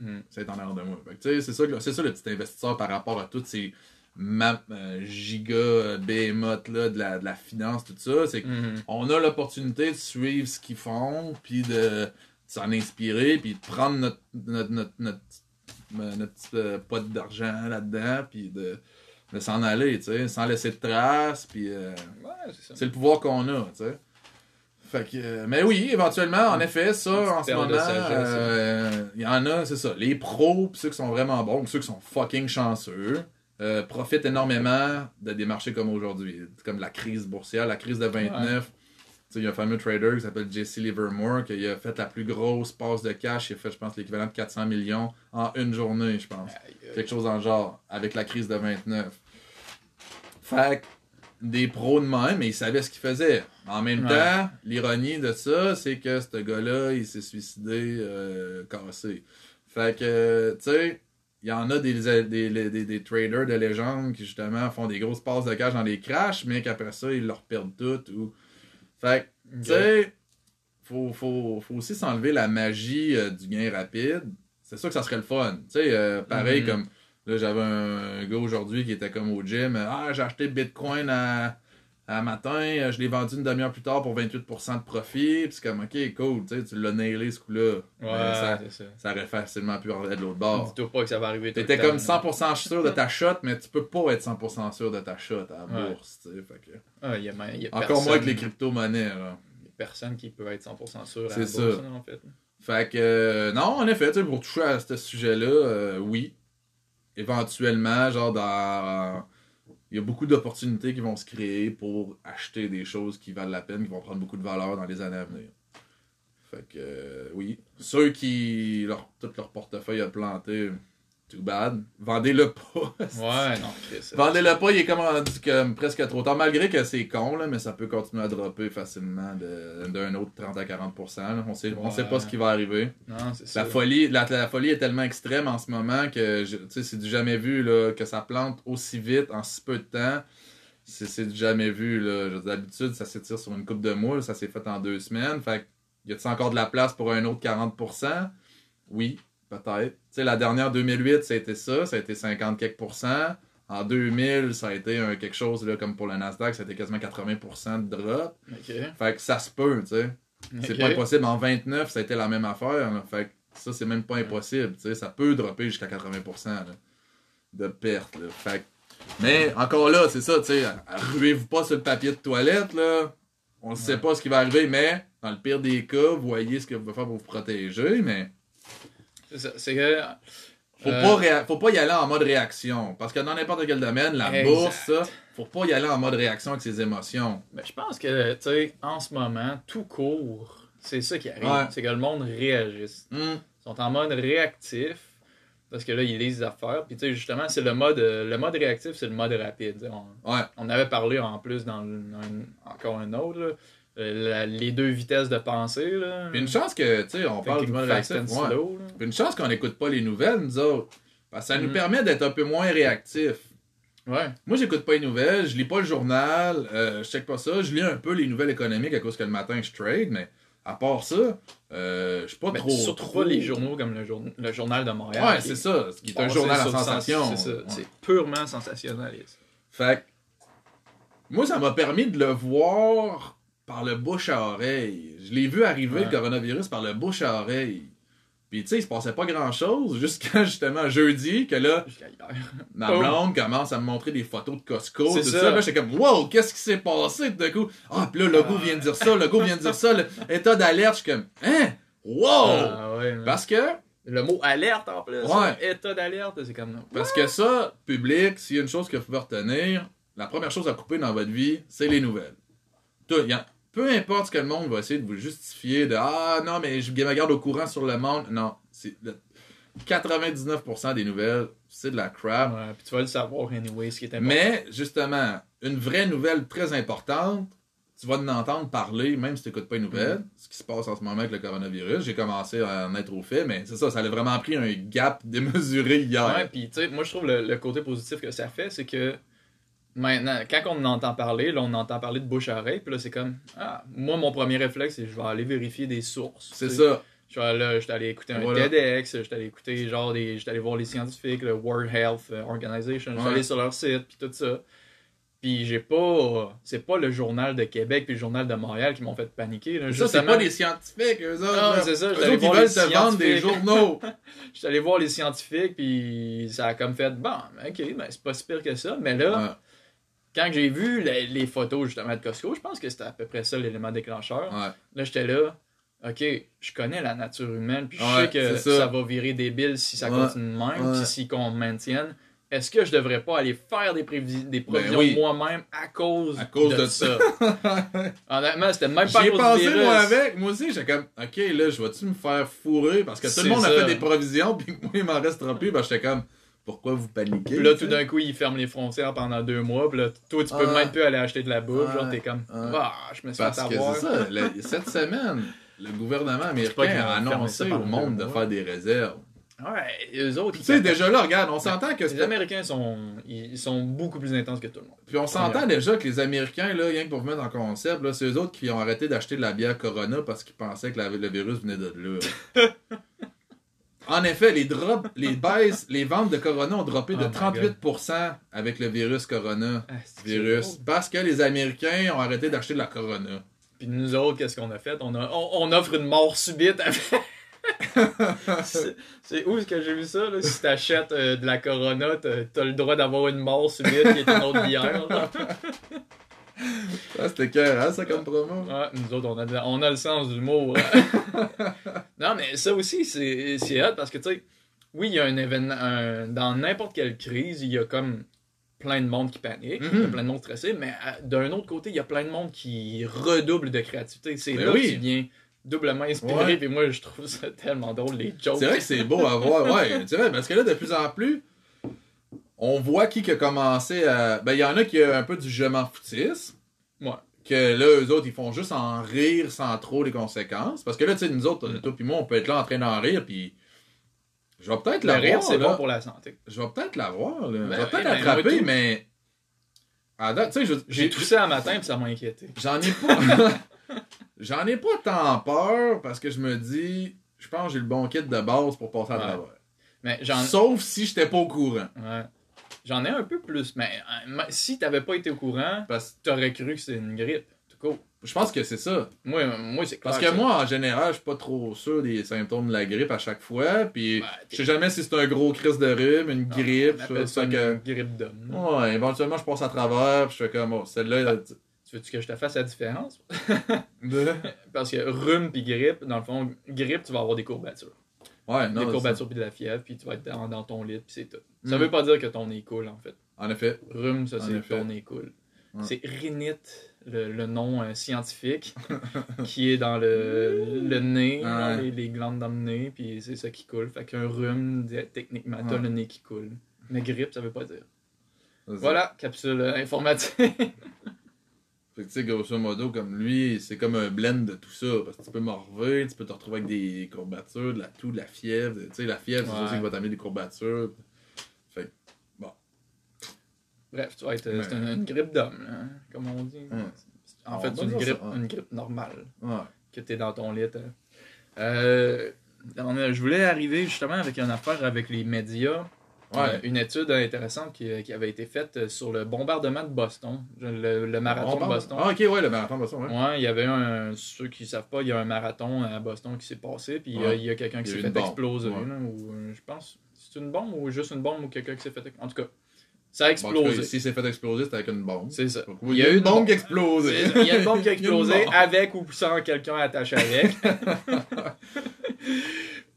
Speaker 2: Hmm.
Speaker 1: C'est en arrière de moi. C'est ça, ça le petit investisseur par rapport à toutes ces ma- euh, giga euh, behemoths là, de, la, de la finance, tout ça. C'est
Speaker 2: Mhm.
Speaker 1: on a l'opportunité de suivre ce qu'ils font, puis de s'en inspirer, puis de prendre notre, notre, notre, notre, euh, notre petit euh, pot d'argent là-dedans, puis de, de s'en aller, tu sais, sans laisser de traces, puis euh,
Speaker 2: Ouais, c'est
Speaker 1: le pouvoir qu'on a, tu sais. Fait que, euh, mais oui, éventuellement, en effet, ça, en ce moment, euh, il y en a, c'est ça, les pros, ceux qui sont vraiment bons, ceux qui sont fucking chanceux, euh, profitent énormément de des marchés comme aujourd'hui, comme la crise boursière, la crise de 29. Tu sais, il y a un fameux trader qui s'appelle Jesse Livermore, qui a fait la plus grosse passe de cash, il a fait, je pense, l'équivalent de 400 millions en une journée, je pense.
Speaker 2: Aïe, aïe.
Speaker 1: Quelque chose dans le genre, avec la crise de 29. Fait que, des pros de même, mais il savait ce qu'il faisait. En même
Speaker 2: Ouais.
Speaker 1: temps, l'ironie de ça, c'est que ce gars-là, il s'est suicidé euh, cassé. Fait que, tu sais, il y en a des, des, des, des- des traders de légende qui, justement, font des grosses passes de cash dans les crashs, mais qu'après ça, ils leur perdent tout. Ou... Fait que, tu sais, faut, faut, faut aussi s'enlever la magie euh, du gain rapide. C'est sûr que ça serait le fun. Tu sais, euh, pareil
Speaker 2: Mhm.
Speaker 1: comme là, j'avais un, gars aujourd'hui qui était comme au gym. Ah, j'ai acheté Bitcoin à, à matin, je l'ai vendu une demi-heure plus tard pour 28% de profit. Puis c'est comme, ok, cool, tu sais, tu l'as nailé ce coup-là.
Speaker 2: Ouais,
Speaker 1: ça,
Speaker 2: ça.
Speaker 1: ça aurait facilement pu aller de l'autre bord.
Speaker 2: Dis-toi pas que ça va arriver.
Speaker 1: T'étais comme 100% sûr de ta shot, mais tu peux pas être 100% sûr de ta shot à la
Speaker 2: Ouais.
Speaker 1: bourse. tu sais, fait que-
Speaker 2: Ah, il y a, il y a
Speaker 1: Encore
Speaker 2: personne-
Speaker 1: moins que les crypto-monnaies.
Speaker 2: il y a personne qui peut être 100% sûr à
Speaker 1: C'est
Speaker 2: la
Speaker 1: ça.
Speaker 2: bourse, en fait.
Speaker 1: Fait que, euh, non, en effet, pour toucher à ce sujet-là, euh, oui. Éventuellement, genre. Il y a beaucoup d'opportunités qui vont se créer pour acheter des choses qui valent la peine, qui vont prendre beaucoup de valeur dans les années à venir. Fait que, euh, oui. Ceux qui. Leur, tout leur portefeuille a planté, too bad. Vendez-le pas.
Speaker 2: Ouais, non, Chris.
Speaker 1: Vendez-le pas, il est comme rendu comme presque trop tard. Malgré que c'est con, là, mais ça peut continuer à dropper facilement d'un autre 30 à 40%. là. On sait, on sait pas
Speaker 2: Ouais.
Speaker 1: ce qui va arriver.
Speaker 2: Non, c'est ça.
Speaker 1: La folie, la, la folie est tellement extrême en ce moment que c'est du jamais vu là, que ça plante aussi vite en si peu de temps. C'est c'est du jamais vu. D'habitude, ça s'étire sur une coupe de mois. Ça s'est fait en deux semaines. Fait que, y a-t-il encore de la place pour un autre 40%? Oui, peut-être. Tu sais, la dernière 2008, ça a été ça. Ça a été 50 quelques pourcents. En 2000, ça a été un, quelque chose là, comme pour le Nasdaq, ça a été quasiment 80% de drop. Fait que ça se peut, tu sais. C'est pas impossible. En 29, ça a été la même affaire. là. Fait que ça, c'est même pas impossible. tu sais. Ça peut dropper jusqu'à 80% là, de perte. Là. Fait que- Mais encore là, c'est ça, tu sais. Ruez-vous pas sur le papier de toilette, là. On ne sait pas ce qui va arriver, mais dans le pire des cas, voyez ce que vous pouvez faire pour vous protéger, mais
Speaker 2: C'est que.
Speaker 1: faut,
Speaker 2: euh,
Speaker 1: pas réa- faut pas y aller en mode réaction. Parce que dans n'importe quel domaine, la
Speaker 2: Exact.
Speaker 1: bourse, ça, faut pas y aller en mode réaction avec ses émotions.
Speaker 2: Ben, je pense que, tu sais, en ce moment, tout court, c'est ça qui arrive.
Speaker 1: Ouais.
Speaker 2: C'est que le monde réagisse.
Speaker 1: Hum,
Speaker 2: Ils sont en mode réactif. Parce que là, ils lisent des affaires. Puis, tu sais, justement, c'est le mode, le mode réactif, c'est le mode rapide. On,
Speaker 1: Ouais.
Speaker 2: on avait parlé en plus dans, un- encore un autre, là, la- les deux vitesses de pensée. Là.
Speaker 1: Puis une chance que, tu sais, on parle
Speaker 2: and
Speaker 1: ouais.
Speaker 2: slow.
Speaker 1: Puis une chance qu'on n'écoute pas les nouvelles, nous autres. Parce que ça nous
Speaker 2: Mhm.
Speaker 1: permet d'être un peu moins réactifs.
Speaker 2: Ouais.
Speaker 1: Moi, j'écoute pas les nouvelles, je lis pas le journal, euh, je check pas ça. Je lis un peu les nouvelles économiques à cause que le matin je trade, mais à part ça, euh, je suis pas
Speaker 2: Ben,
Speaker 1: trop.
Speaker 2: surtout
Speaker 1: trop...
Speaker 2: pas les journaux comme le, jour- le journal de Montréal.
Speaker 1: Ouais,
Speaker 2: qui
Speaker 1: c'est ça. Ce qui est un journal à sensation.
Speaker 2: C'est ça.
Speaker 1: Ouais.
Speaker 2: C'est purement sensationnaliste.
Speaker 1: Fait que, moi, ça m'a permis de le voir par le bouche à oreille. Je l'ai vu arriver,
Speaker 2: Ouais.
Speaker 1: le coronavirus, par le bouche à oreille. Puis, tu sais, il se passait pas grand-chose jusqu'à justement jeudi, que là, ma
Speaker 2: Boom.
Speaker 1: blonde commence à me montrer des photos de Costco,
Speaker 2: C'est
Speaker 1: tout
Speaker 2: ça.
Speaker 1: ça. Là, j'étais comme, wow, qu'est-ce qui s'est passé tout d'un coup? Ah, puis là, le goût
Speaker 2: Ah.
Speaker 1: vient de dire ça, le goût vient de dire ça, le état d'alerte, je suis comme, hein? Wow!
Speaker 2: Ah, ouais, non.
Speaker 1: Parce que,
Speaker 2: Le mot alerte en plus.
Speaker 1: Ouais.
Speaker 2: État d'alerte, c'est comme.
Speaker 1: Parce que ça, public, s'il y a une chose que vous pouvez retenir, la première chose à couper dans votre vie, c'est les nouvelles. Tout, y a- peu importe ce que le monde va essayer de vous justifier de Ah non, mais je me garde au courant sur le monde. Non, c'est le- 99% des nouvelles, c'est de la crap.
Speaker 2: Ouais, puis tu vas le savoir anyway, ce qui est important.
Speaker 1: Mais, justement, une vraie nouvelle très importante, tu vas en entendre parler, même si tu n'écoutes pas les nouvelles,
Speaker 2: Mm.
Speaker 1: ce qui se passe en ce moment avec le coronavirus. J'ai commencé à en être au fait, mais c'est ça, ça a vraiment pris un gap démesuré hier.
Speaker 2: Ouais, puis tu sais, moi je trouve le, le côté positif que ça fait, c'est que maintenant, quand on en entend parler, là, on entend parler de bouche à oreille, puis là, c'est comme, ah, moi, mon premier réflexe, c'est je vais aller vérifier des sources.
Speaker 1: c'est ça.
Speaker 2: Je j'étais allé écouter un
Speaker 1: Voilà.
Speaker 2: TEDx, j'étais allé écouter genre des. J'étais allé voir les scientifiques, le World Health Organization, j'étais
Speaker 1: Ouais.
Speaker 2: allé sur leur site, puis tout ça. Puis j'ai pas. C'est pas le journal de Québec puis le journal de Montréal qui m'ont fait paniquer. Là.
Speaker 1: Ça, c'est pas des scientifiques, eux autres.
Speaker 2: Non, c'est ça,
Speaker 1: Eux ils veulent te vendre des journaux.
Speaker 2: J'étais allé voir les scientifiques, puis ça a comme fait, bon, ok, ben c'est pas si pire que ça. Mais là. Quand j'ai vu les, les photos justement de Costco, je pense que c'était à peu près ça l'élément déclencheur.
Speaker 1: Ouais.
Speaker 2: Là, j'étais là, ok, je connais la nature humaine, puis je
Speaker 1: Ouais,
Speaker 2: sais que ça.
Speaker 1: ça.
Speaker 2: va virer débile si ça
Speaker 1: Ouais,
Speaker 2: continue de même, puis si qu'on maintienne. Est-ce que je devrais pas aller faire des, prévis- des provisions
Speaker 1: Ben oui.
Speaker 2: moi-même à cause,
Speaker 1: À cause
Speaker 2: de,
Speaker 1: de
Speaker 2: ça? Honnêtement, c'était même pas
Speaker 1: J'y ai pensé, moi, avec. Moi aussi, j'étais comme, OK, là, je vais-tu me faire fourrer? Parce que tout le monde a fait des provisions, puis moi, il m'en restera plus. Ben, j'étais comme, pourquoi vous paniquez?
Speaker 2: Puis là, tout d'un coup, ils ferment les frontières pendant deux mois. Puis là, toi, tu peux même plus aller acheter de la bouffe. Genre, t'es comme, ah, je me suis
Speaker 1: Parce
Speaker 2: fait
Speaker 1: que
Speaker 2: avoir.
Speaker 1: c'est ça, cette semaine, le gouvernement américain a annoncé au monde de faire des réserves.
Speaker 2: Ouais, eux autres,
Speaker 1: Tu sais, déjà là, regarde, on s'entend que
Speaker 2: Les Américains sont, ils sont beaucoup plus intenses que tout le monde.
Speaker 1: Puis on s'entend déjà que les Américains, là, rien que pour vous mettre en concept, là, c'est eux autres qui ont arrêté d'acheter de la bière Corona parce qu'ils pensaient que la- le virus venait de là. en effet, les drops, les baisses, les ventes de Corona ont droppé de
Speaker 2: Oh my
Speaker 1: 38% avec le virus Corona.
Speaker 2: Ah,
Speaker 1: Virus. Parce que les Américains ont arrêté d'acheter de la Corona.
Speaker 2: Puis nous autres, qu'est-ce qu'on a fait? On, a, on, on offre une mort subite avec... c'est où est-ce que j'ai vu ça? Là? Si t'achètes euh, de la Corona, t'as t'as le droit d'avoir une mort subite qui est une autre bière.
Speaker 1: Ah, c'était cœur, hein, ça, comme promo?
Speaker 2: Nous autres, on a, de- on a le sens de l'humour. hein. non, mais ça aussi, c'est hot parce que, tu sais, oui, il y a un événement. un- dans n'importe quelle crise, il y a comme plein de monde qui panique, il y a
Speaker 1: Mhm.
Speaker 2: plein de monde stressé, mais euh, d'un autre côté, il y a plein de monde qui redouble de créativité. C'est
Speaker 1: Ben
Speaker 2: là
Speaker 1: oui.
Speaker 2: que tu viens doublement inspiré, puis moi, je trouve ça tellement drôle, les jokes.
Speaker 1: C'est vrai que c'est beau à voir, ouais. C'est vrai, parce que là, de plus en plus, on voit qui qui a commencé à. Ben, il y en a qui a un peu du je m'en foutisme.
Speaker 2: Ouais.
Speaker 1: Que là, eux autres, ils font juste en rire sans trop les conséquences. Parce que là, tu sais, nous autres, toi puis moi, on peut être là en train d'en rire, puis. Je vais peut-être la
Speaker 2: rire, c'est bon pour la santé.
Speaker 1: Je vais peut-être la voir, là.
Speaker 2: Ben
Speaker 1: je vais
Speaker 2: oui,
Speaker 1: peut-être
Speaker 2: ben,
Speaker 1: l'attraper,
Speaker 2: tout-
Speaker 1: mais.
Speaker 2: J'ai toussé un matin, puis ça m'a inquiété.
Speaker 1: J'en ai pas. J'en ai pas tant peur parce que je me dis, je pense que j'ai le bon kit de base pour passer à
Speaker 2: Ouais.
Speaker 1: travers.
Speaker 2: Mais j'en
Speaker 1: Sauf si j'étais pas au courant.
Speaker 2: ouais. J'en ai un peu plus, mais euh, si t'avais pas été au courant,
Speaker 1: Parce
Speaker 2: t'aurais cru que c'est une grippe. Tout court.
Speaker 1: je pense que c'est ça.
Speaker 2: Moi, moi c'est clair.
Speaker 1: Parce que moi, en général, je suis pas trop sûr des symptômes de la grippe à chaque fois. Puis
Speaker 2: Ben,
Speaker 1: je sais jamais si c'est un gros crise de rhume, une
Speaker 2: Ah,
Speaker 1: grippe.
Speaker 2: on
Speaker 1: ça,
Speaker 2: ça
Speaker 1: fait que...
Speaker 2: une grippe d'homme.
Speaker 1: Ouais, éventuellement, je passe à travers. Puis je fais comme, oh, celle-là.
Speaker 2: Tu veux-tu que je te fasse la différence? Parce que rhume puis grippe, dans le fond, grippe, tu vas avoir des courbatures.
Speaker 1: Ouais, non.
Speaker 2: des courbatures puis de la fièvre, puis tu vas être dans, dans ton lit, puis c'est tout. Ça
Speaker 1: Mm.
Speaker 2: veut pas dire que ton nez coule, en fait.
Speaker 1: En effet.
Speaker 2: Rhume, ça, c'est ton nez coule.
Speaker 1: Ouais.
Speaker 2: C'est rhinite, le, le nom euh, scientifique, qui est dans le, le nez,
Speaker 1: Ouais.
Speaker 2: dans les, les glandes dans le nez, puis c'est ça qui coule. Fait qu'un rhume, techniquement, t'as
Speaker 1: Ouais.
Speaker 2: le nez qui coule. Mais grippe, ça veut pas dire. Voilà, capsule euh, informatique.
Speaker 1: Fait que tu sais, grosso modo, comme lui, c'est comme un blend de tout ça. Parce que tu peux morver, tu peux te retrouver avec des courbatures, de la toux, de la fièvre. Tu sais, la fièvre, c'est
Speaker 2: Ouais.
Speaker 1: ça aussi qui va t'amener des courbatures. Fait que,
Speaker 2: Bref, tu vas être, euh, c'est une, une grippe d'homme, hein, comme on dit.
Speaker 1: Ouais.
Speaker 2: En
Speaker 1: On
Speaker 2: fait,
Speaker 1: va
Speaker 2: c'est une grippe,
Speaker 1: ça, ouais.
Speaker 2: une grippe normale,
Speaker 1: ouais.
Speaker 2: que t'es dans ton lit. hein. Euh, on je voulais arriver justement avec une affaire avec les médias.
Speaker 1: Ouais.
Speaker 2: Euh, une étude intéressante qui, qui avait été faite euh, sur le bombardement de Boston, le, le marathon
Speaker 1: On
Speaker 2: de Boston.
Speaker 1: Ah, ok, ouais, le marathon de Boston, ouais.
Speaker 2: Ouais, il y avait un, ceux qui savent pas, il y a un marathon à Boston qui s'est passé, puis euh,
Speaker 1: Ouais.
Speaker 2: il y a quelqu'un qui s'est fait
Speaker 1: bombe.
Speaker 2: exploser.
Speaker 1: Ouais.
Speaker 2: là, ou, euh, je pense, c'est une bombe ou juste une bombe ou quelqu'un qui s'est fait. En tout cas, ça a
Speaker 1: Bon,
Speaker 2: explosé.
Speaker 1: cas, S'il s'est fait exploser, c'était avec une bombe.
Speaker 2: c'est ça.
Speaker 1: Donc, oui, il y a eu une bombe qui a explosé.
Speaker 2: C'est- Il y a une bombe qui a explosé avec ou sans quelqu'un attaché avec.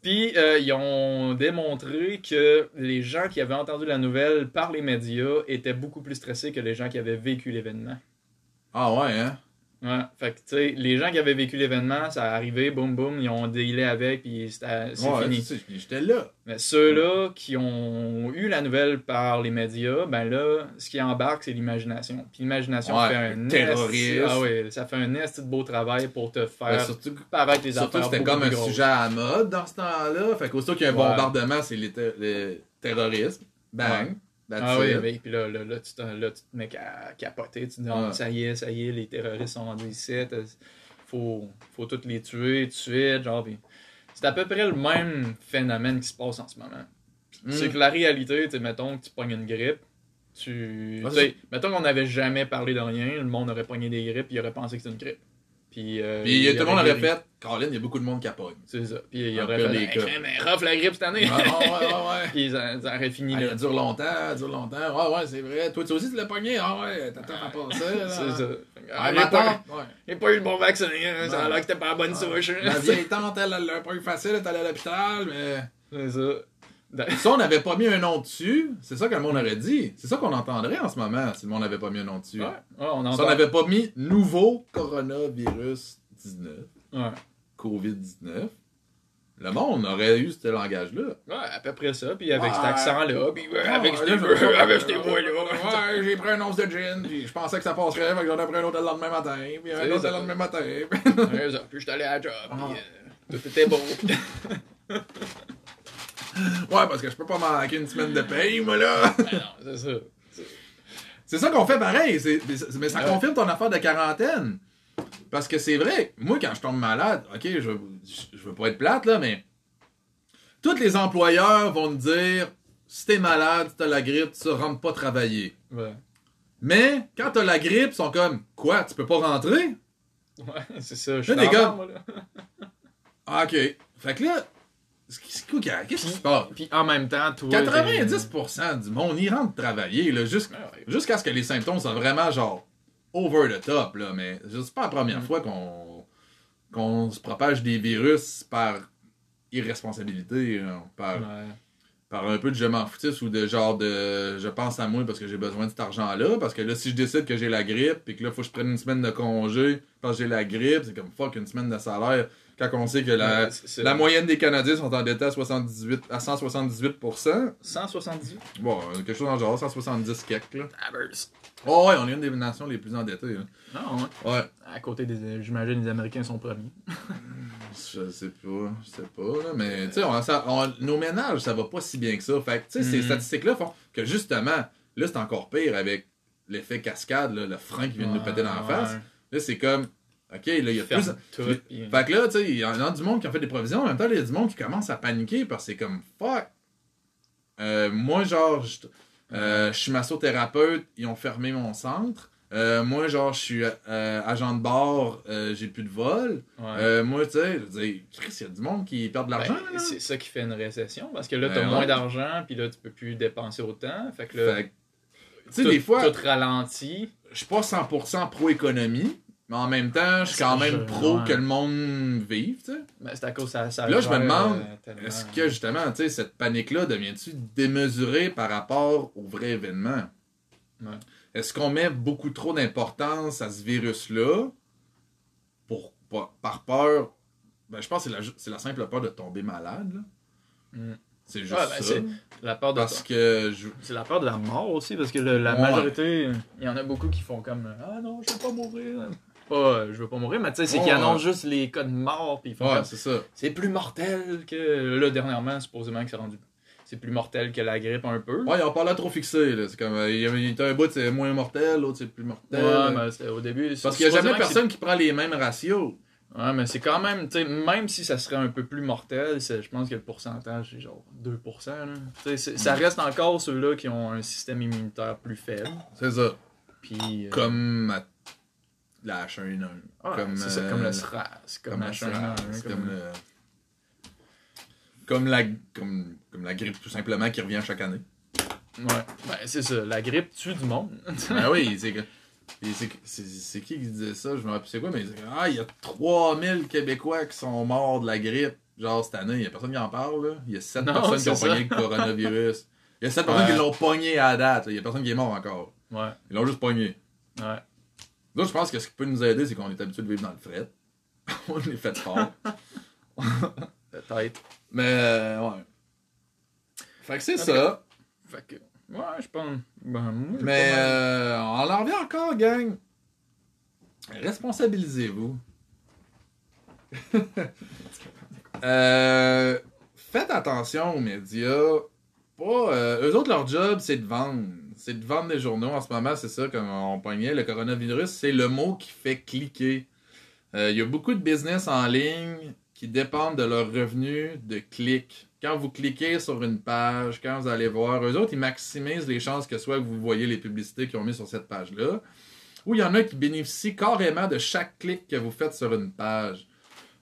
Speaker 2: Euh, ils ont démontré que les gens qui avaient entendu la nouvelle par les médias étaient beaucoup plus stressés que les gens qui avaient vécu l'événement.
Speaker 1: Ah ouais, hein?
Speaker 2: Ouais, fait que, tu sais, les gens qui avaient vécu l'événement, ça a arrivé, boum boum, ils ont dealé avec, puis c'était- c'est
Speaker 1: Ouais,
Speaker 2: fini.
Speaker 1: J'étais là.
Speaker 2: Mais ceux-là qui ont eu la nouvelle par les médias, ben là, ce qui embarque, c'est l'imagination. Puis l'imagination
Speaker 1: Ouais,
Speaker 2: fait un esti- Ah oui, ça fait un esti de beau travail pour te faire
Speaker 1: surtout
Speaker 2: paraître les
Speaker 1: surtout c'était comme un
Speaker 2: grosses.
Speaker 1: sujet à la mode dans ce temps-là. Fait qu'aussitôt qu'il y a un bombardement, c'est le terrorisme. Bang.
Speaker 2: Ah oui, mais puis là, là, là, tu, te, là, tu te mets à capoter. Tu te dis. Ah, ça y est, ça y est, les terroristes sont rendus ici. t'as- Faut, faut tous les tuer tout de suite. Genre, c'est à peu près le même phénomène qui se passe en ce moment.
Speaker 1: Mm.
Speaker 2: C'est que la réalité, tu mettons que tu pognes une grippe. Tu, mettons qu'on n'avait jamais parlé de rien, le monde aurait pogné des grippes, il aurait pensé que c'était une grippe. Puis, euh,
Speaker 1: Puis
Speaker 2: il
Speaker 1: tout le monde
Speaker 2: aurait
Speaker 1: fait, Colin, il y a beaucoup de monde qui appogne.
Speaker 2: C'est ça. Puis il
Speaker 1: Dans
Speaker 2: aurait fait, crème, mais rough la grippe cette année.
Speaker 1: Ah, ouais, ouais, ouais.
Speaker 2: Puis ça, ça aurait fini
Speaker 1: Ah,
Speaker 2: là.
Speaker 1: ça dure longtemps, ça dure longtemps. Ouais, ouais, c'est vrai. Toi, tu aussi, tu l'as pogné. Ah, ouais, t'attends à passer.
Speaker 2: C'est ça.
Speaker 1: Ah,
Speaker 2: Ah, j'ai pas,
Speaker 1: tante, ouais.
Speaker 2: pas eu le bon vaccin, hein, ça a l'air que c'était pas la bonne souche. hein.
Speaker 1: Ma vieille tante, elle, elle l'a pas eu facile, elle est allée à l'hôpital, mais.
Speaker 2: C'est ça.
Speaker 1: Si on n'avait pas mis un nom dessus, c'est ça que le monde aurait dit. C'est ça qu'on entendrait en ce moment si le monde n'avait pas mis un nom dessus.
Speaker 2: Ouais, ouais, on
Speaker 1: Si on n'avait pas mis nouveau coronavirus 19,
Speaker 2: Ouais.
Speaker 1: COVID-19, le monde aurait eu ce langage-là.
Speaker 2: ouais, à peu près ça. Puis avec cet accent-là, puis avec
Speaker 1: là,
Speaker 2: cette voix-là.
Speaker 1: Ouais, j'ai pris un once de gin, puis je pensais que ça passerait, fait que j'en ai pris un autre le lendemain matin, puis un autre le lendemain matin.
Speaker 2: Puis je suis allé à la job, puis euh, tout était beau.
Speaker 1: ouais, parce que je peux pas manquer une semaine de paye, moi, là.
Speaker 2: Ben non, c'est ça.
Speaker 1: C'est ça qu'on fait pareil, mais- mais ça
Speaker 2: Ouais.
Speaker 1: confirme ton affaire de quarantaine. Parce que c'est vrai, moi quand je tombe malade, ok, je, je, je veux pas être plate là, mais tous les employeurs vont me dire si t'es malade, si t'as la grippe, tu rentres pas travailler.
Speaker 2: Ouais.
Speaker 1: Mais quand t'as la grippe, ils sont comme quoi, tu peux pas rentrer?
Speaker 2: Ouais, c'est ça. Je suis
Speaker 1: Là,
Speaker 2: moi, là.
Speaker 1: Ah, ok. Fait que là, c'est- c'est quoi, qu'est-ce qui se passe?
Speaker 2: Puis en même temps, toi.
Speaker 1: 90% du monde, ils rentrent travailler là, jusqu'-
Speaker 2: Ouais,
Speaker 1: Jusqu'à ce que les symptômes soient vraiment genre over the top, là, mais c'est pas la première
Speaker 2: Mm.
Speaker 1: fois qu'on qu'on se propage des virus par irresponsabilité, là, par,
Speaker 2: Ouais.
Speaker 1: par un peu de je m'en foutisse ou de genre de je pense à moi parce que j'ai besoin de cet argent-là, parce que là, si je décide que j'ai la grippe et que là, faut que je prenne une semaine de congé parce que j'ai la grippe, c'est comme fuck une semaine de salaire quand on sait que la,
Speaker 2: Ouais,
Speaker 1: la moyenne des Canadiens sont endettés à, 78, à 178%.
Speaker 2: 178.
Speaker 1: Bon, euh, quelque chose dans le genre, 170 quelques, là. Oh ouais, on est une des nations les plus endettées. hein.
Speaker 2: Non, ouais.
Speaker 1: Ouais.
Speaker 2: À côté des. J'imagine les Américains sont premiers.
Speaker 1: Je sais pas, je sais pas, là, mais tu sais, on- nos ménages, ça va pas si bien que ça. Fait que, tu sais, ces
Speaker 2: Mhm.
Speaker 1: statistiques-là font que justement, là, c'est encore pire avec l'effet cascade, là, le frein qui vient de nous péter dans la face. Là, c'est comme, ok, là, il y a plus.
Speaker 2: Tout. puis-
Speaker 1: Fait que là, tu sais, il y en a du monde qui a fait des provisions, en même temps, il y a du monde qui commence à paniquer parce que c'est comme, fuck. Euh, moi, genre, je euh, je suis massothérapeute, ils ont fermé mon centre. Euh, moi, genre, je suis agent de bord, j'ai plus de vol.
Speaker 2: Ouais.
Speaker 1: Moi, tu sais, Chris, il y a du monde qui perd de l'argent.
Speaker 2: Ben,
Speaker 1: là.
Speaker 2: c'est ça qui fait une récession parce que là,
Speaker 1: Ben
Speaker 2: t'as
Speaker 1: ouais.
Speaker 2: moins d'argent, puis là, tu peux plus dépenser autant. Fait que là,
Speaker 1: tu sais, des fois,
Speaker 2: tout ralentit.
Speaker 1: je suis pas 100% pro-économie, mais en même temps, je suis quand même pro
Speaker 2: ouais.
Speaker 1: que le monde vive, tu sais.
Speaker 2: Ben, c'est à cause ça, ça
Speaker 1: Là, je me demande,
Speaker 2: euh.
Speaker 1: Est-ce que justement, tu sais, cette panique-là devient-tu démesurée par rapport au vrai événement?
Speaker 2: Ouais.
Speaker 1: Est-ce qu'on met beaucoup trop d'importance à ce virus-là pour, par, par peur? Ben, je pense que c'est la, c'est la simple peur de tomber malade.
Speaker 2: Mm.
Speaker 1: C'est juste
Speaker 2: Ouais, ben,
Speaker 1: ça.
Speaker 2: c'est la peur de
Speaker 1: Parce que je,
Speaker 2: C'est la peur de la mort aussi, parce que le- la
Speaker 1: Ouais.
Speaker 2: majorité, il y en a beaucoup qui font comme Ah non, je veux pas mourir. Pas, euh, je veux pas mourir, mais tu sais, c'est
Speaker 1: Ouais.
Speaker 2: qu'ils annoncent juste les cas de mort, puis ils font
Speaker 1: Ouais, c'est ça.
Speaker 2: c'est plus mortel que. Là, dernièrement, supposément que c'est rendu. C'est plus mortel que la grippe un peu.
Speaker 1: Ouais, ils ont pas l'air trop fixé. là. C'est comme, euh, il y a, un bout, c'est moins mortel, l'autre, c'est plus mortel.
Speaker 2: Ouais, mais c'était au début.
Speaker 1: Parce qu'il y a jamais personne qui prend les mêmes ratios.
Speaker 2: c'est- Ouais, mais c'est quand même, tu sais, même si ça serait un peu plus mortel, c'est- je pense que le pourcentage, c'est genre 2%. Là. Tu sais, c'est- Ça reste encore ceux-là qui ont un système immunitaire plus faible.
Speaker 1: C'est ça.
Speaker 2: Puis. euh,
Speaker 1: Comme la H1N1.
Speaker 2: ouais,
Speaker 1: comme,
Speaker 2: c'est ça,
Speaker 1: euh,
Speaker 2: comme le SRAS, comme,
Speaker 1: comme
Speaker 2: la
Speaker 1: la
Speaker 2: chaîne,
Speaker 1: SRAS,
Speaker 2: hein,
Speaker 1: comme,
Speaker 2: comme-
Speaker 1: le... comme la comme, comme la grippe tout simplement qui revient chaque année.
Speaker 2: Ouais, ben c'est ça, la grippe tue du monde.
Speaker 1: ben oui, c'est que c'est qui qui disait ça, je me rappelle c'est quoi mais il disait, ah il y a 3000 Québécois qui sont morts de la grippe genre cette année, il y a personne qui en parle, là. Il y a 7
Speaker 2: Non,
Speaker 1: personnes qui ont
Speaker 2: ça.
Speaker 1: pogné le coronavirus. Il y a 7 personnes qui l'ont pogné à la date, là. Il y a personne qui est mort encore.
Speaker 2: Ouais,
Speaker 1: Ils l'ont juste pogné.
Speaker 2: ouais.
Speaker 1: Là, je pense que ce qui peut nous aider, c'est qu'on est habitué de vivre dans le fret. On est fait fort.
Speaker 2: Peut-être.
Speaker 1: Mais, euh, ouais. Fait que c'est ça.
Speaker 2: Fait que, ouais, je pense. Ben, moi,
Speaker 1: Mais, euh, on en revient encore, gang. Responsabilisez-vous. Euh, faites attention aux médias. Pas, euh, eux autres, leur job, c'est de vendre. C'est de vendre des journaux. En ce moment, c'est ça, comme on pognait. Le coronavirus, c'est le mot qui fait cliquer. Euh, Il y a beaucoup de business en ligne qui dépendent de leurs revenus de clics. Quand vous cliquez sur une page, quand vous allez voir, eux autres, ils maximisent les chances que soit que vous voyez les publicités qu'ils ont mis sur cette page-là, ou il y en a qui bénéficient carrément de chaque clic que vous faites sur une page.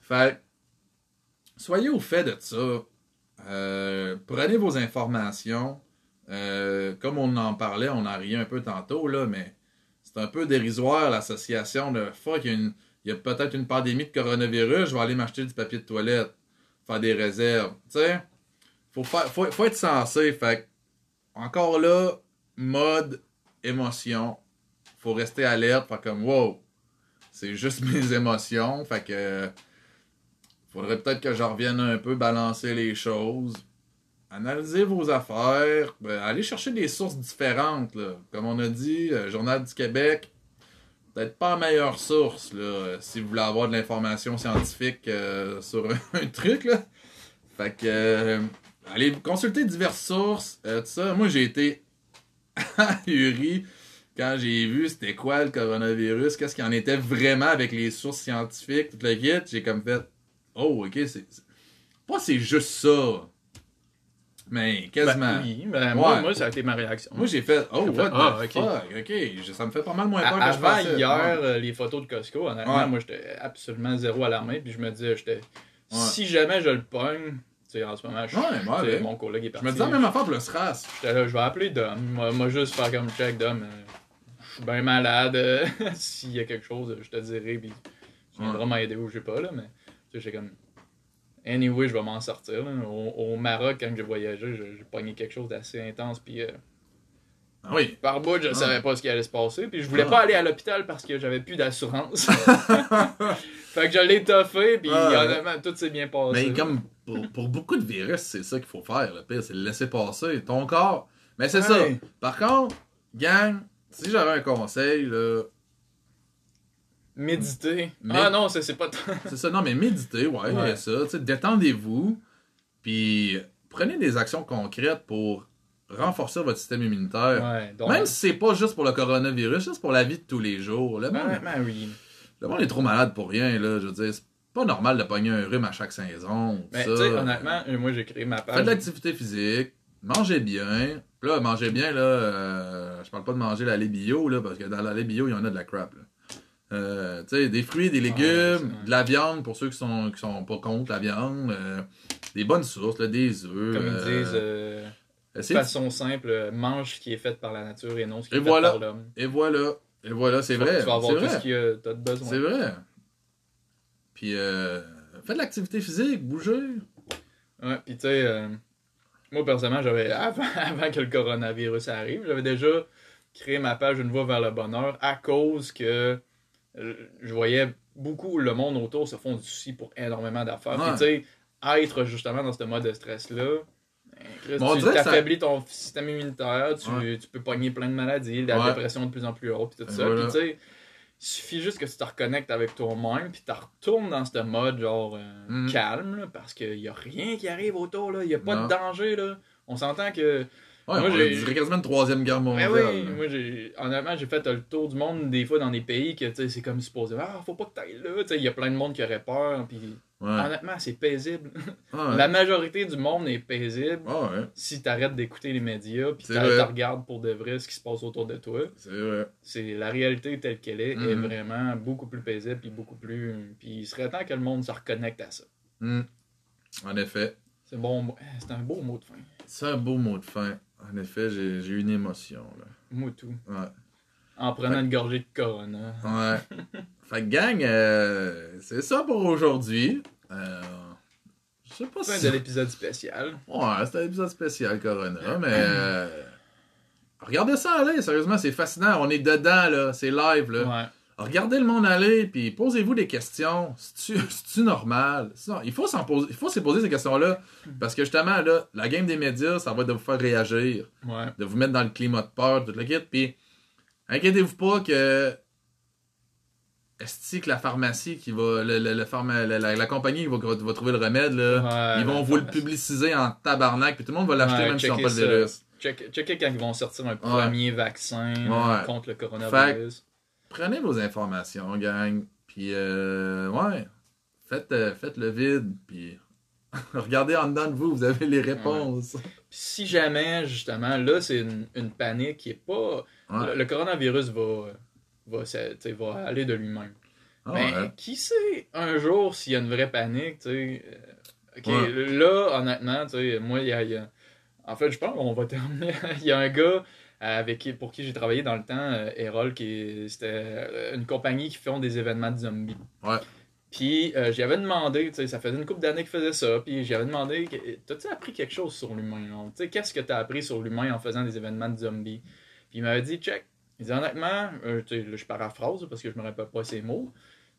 Speaker 1: Fait soyez au fait de ça. Euh, prenez vos informations. Euh, comme on en parlait, on en riait un peu tantôt, là, mais c'est un peu dérisoire l'association de fuck, il y a, peut-être une pandémie de coronavirus, je vais aller m'acheter du papier de toilette, faire des réserves. Tu sais, faut, faut, faut être sensé. Fait encore là, mode émotion. Faut rester alerte, faire comme wow, c'est juste mes émotions. Fait que faudrait peut-être que je revienne un peu balancer les choses. Analysez vos affaires. Ben, allez chercher des sources différentes. Comme on a dit, euh, Journal du Québec, peut-être pas la meilleure source là, euh, si vous voulez avoir de l'information scientifique euh, sur un, truc. Là. Fait que allez consulter diverses sources. ça. Moi j'ai été ahuri quand j'ai vu c'était quoi le coronavirus, qu'est-ce qu'il en était vraiment avec les sources scientifiques, tout le kit. J'ai comme fait Oh, ok, c'est- Pas c'est juste ça. Mais quasiment.
Speaker 2: Ben, oui, ben, moi,
Speaker 1: Ouais.
Speaker 2: moi, ça a été ma réaction.
Speaker 1: Moi j'ai fait Oh, what the
Speaker 2: ah, ok.
Speaker 1: fuck, ok. Je- Ça me fait pas mal moins peur que je pensais.
Speaker 2: hier,
Speaker 1: Ouais.
Speaker 2: euh, les photos de Costco, honnêtement,
Speaker 1: Ouais.
Speaker 2: moi, j'étais absolument zéro alarmé. Puis je me disais, j'étais. Si jamais je le pogne, tu sais, en ce moment, je,
Speaker 1: ouais.
Speaker 2: mon collègue est
Speaker 1: Je
Speaker 2: parti.
Speaker 1: me disais même affaire pour le SRAS.
Speaker 2: J'étais là, je vais appeler Dom. Moi, moi, juste faire comme check, Dom. euh, je suis bien malade. S'il y a quelque chose, je te dirai. Puis tu viendras m'aider ou je sais pas, là. Mais tu sais, j'ai comme. Anyway, je vais m'en sortir. là. Au, au Maroc, quand j'ai voyagé, j'ai pogné quelque chose d'assez intense. Puis euh,
Speaker 1: Ah Oui.
Speaker 2: par bout, je
Speaker 1: Ah.
Speaker 2: savais pas ce qui allait se passer. Puis je voulais
Speaker 1: Ah.
Speaker 2: pas aller à l'hôpital parce que j'avais plus d'assurance. fait que je l'ai toffé. Puis
Speaker 1: Ah.
Speaker 2: honnêtement, tout s'est bien passé.
Speaker 1: Mais comme pour, pour beaucoup de virus, c'est ça qu'il faut faire. Le pire, c'est le laisser passer. Ton corps. Mais c'est ça. Par contre, gang, si j'avais un conseil, là,
Speaker 2: Méditer. Ah non, c'est c'est pas.
Speaker 1: c'est ça. Non, mais méditez, ouais,
Speaker 2: Ouais.
Speaker 1: ça. Détendez-vous. Puis prenez des actions concrètes pour renforcer votre système immunitaire.
Speaker 2: ouais, donc.
Speaker 1: Même si c'est pas juste pour le coronavirus, juste pour la vie de tous les jours. Le monde,
Speaker 2: Ben, oui.
Speaker 1: le monde est trop malade pour rien, là. Je veux dire, c'est pas normal de pogner un rhume à chaque saison.
Speaker 2: Ben, tu sais, honnêtement, euh, moi, j'ai créé ma page.
Speaker 1: Faites de l'activité physique, mangez bien. Là, mangez bien, là, euh, je parle pas de manger la lait bio, là, parce que dans la lait bio, il y en a de la crap, là. Euh, tu sais, des fruits, des légumes, de la viande pour ceux qui sont, qui sont pas contre la viande, euh, des bonnes sources, là, des œufs.
Speaker 2: Comme ils disent, euh, de façon simple, mange ce qui est fait par la nature et non ce qui
Speaker 1: Et
Speaker 2: est
Speaker 1: voilà.
Speaker 2: fait par l'homme.
Speaker 1: Et voilà, et voilà, c'est vrai.
Speaker 2: Tu vas avoir tout
Speaker 1: vrai.
Speaker 2: ce que tu as besoin.
Speaker 1: C'est vrai. Puis, euh, faites de l'activité physique, bougez.
Speaker 2: Ouais, puis tu sais, moi personnellement, j'avais avant, avant que le coronavirus arrive, j'avais déjà créé ma page Une voie vers le bonheur à cause que je voyais beaucoup le monde autour se font du souci pour énormément d'affaires. Puis
Speaker 1: Ouais.
Speaker 2: tu sais, être justement dans ce mode de stress-là, ben, tu
Speaker 1: ça-
Speaker 2: t'affaiblis ton système immunitaire, tu,
Speaker 1: Ouais.
Speaker 2: tu peux pogner plein de maladies, la
Speaker 1: Ouais.
Speaker 2: dépression de plus en plus haute, puis tout
Speaker 1: Et
Speaker 2: ça.
Speaker 1: voilà.
Speaker 2: Puis tu sais, il suffit juste que tu te reconnectes avec toi-même, puis tu retournes dans ce mode genre euh,
Speaker 1: Mhm.
Speaker 2: calme, là, parce qu'il n'y a rien qui arrive autour, là. il n'y a pas
Speaker 1: Non.
Speaker 2: de danger. Là. On s'entend que.
Speaker 1: Ouais,
Speaker 2: Moi, j'ai-
Speaker 1: dirait quasiment une troisième guerre
Speaker 2: Mais
Speaker 1: mondiale.
Speaker 2: oui,
Speaker 1: là.
Speaker 2: moi, j'ai, honnêtement, j'ai fait le tour du monde des fois dans des pays que c'est comme supposé. Ah, faut pas que t'ailles là. Tu sais, Il y a plein de monde qui aurait peur. Puis,
Speaker 1: Ouais.
Speaker 2: honnêtement, c'est paisible.
Speaker 1: Ah ouais.
Speaker 2: La majorité du monde est paisible
Speaker 1: Ah
Speaker 2: si t'arrêtes d'écouter les médias. Puis tu
Speaker 1: vrai.
Speaker 2: regardes pour de vrai ce qui se passe autour de toi.
Speaker 1: c'est vrai.
Speaker 2: c'est la réalité telle qu'elle est est
Speaker 1: Mhm.
Speaker 2: vraiment beaucoup plus paisible puis beaucoup plus puis il serait temps que le monde se reconnecte à ça
Speaker 1: Hmm. En effet.
Speaker 2: c'est bon c'est un beau mot de fin
Speaker 1: C'est un beau mot de fin. En effet, j'ai eu une émotion. Là.
Speaker 2: Moutou
Speaker 1: Ouais.
Speaker 2: en prenant une gorgée de corona
Speaker 1: Ouais. fait que gang, euh, c'est ça pour aujourd'hui. Euh, Je sais pas
Speaker 2: Fin
Speaker 1: si.
Speaker 2: de l'épisode spécial.
Speaker 1: Ouais, c'était un épisode spécial Corona, mais. euh, Regardez ça aller, sérieusement, c'est fascinant. On est dedans, là. C'est live, là.
Speaker 2: Ouais.
Speaker 1: Regardez le monde aller, puis posez-vous des questions. C'est-tu normal? Il faut s'en poser, il faut se poser ces questions-là. Parce que justement, là, la game des médias, ça va être de vous faire réagir,
Speaker 2: Ouais.
Speaker 1: de vous mettre dans le climat de peur, tout le kit. Puis, inquiétez-vous pas que. Est-ce que la pharmacie qui va. le- le- le pharma- la, la- la compagnie qui va, va trouver le remède, là,
Speaker 2: Ouais,
Speaker 1: ils vont vous le publiciser en tabarnak, puis tout le monde va l'acheter
Speaker 2: Ouais,
Speaker 1: même s'ils n'ont pas le virus.
Speaker 2: Check, checkez quand ils vont sortir un premier vaccin contre le coronavirus.
Speaker 1: Prenez vos informations, gang. Puis, euh, ouais, faites, euh, faites le vide. Puis, regardez en dedans de vous, vous avez les réponses.
Speaker 2: Puis si jamais, justement, là, c'est une, une panique qui est pas.
Speaker 1: Ouais.
Speaker 2: Le, le coronavirus va, va, aller de lui-même.
Speaker 1: Ah,
Speaker 2: Mais
Speaker 1: ouais.
Speaker 2: qui sait, un jour, s'il y a une vraie panique, tu sais. euh, là, honnêtement, tu sais, moi, il y a, il y a- En fait, je pense qu'on va terminer. il y a un gars avec pour qui j'ai travaillé dans le temps, euh, Erol, qui c'était euh, une compagnie qui font des événements de zombies.
Speaker 1: Ouais.
Speaker 2: Puis euh, j'avais demandé, tu sais, ça faisait une couple d'années qu'il faisait ça, puis j'avais demandé, t'as-tu appris quelque chose sur l'humain? Tu sais, qu'est-ce que t'as appris sur l'humain en faisant des événements de zombies? Puis il m'avait dit, check. Il dit, honnêtement, euh, tu sais, là, je paraphrase parce que je me rappelle pas ces mots.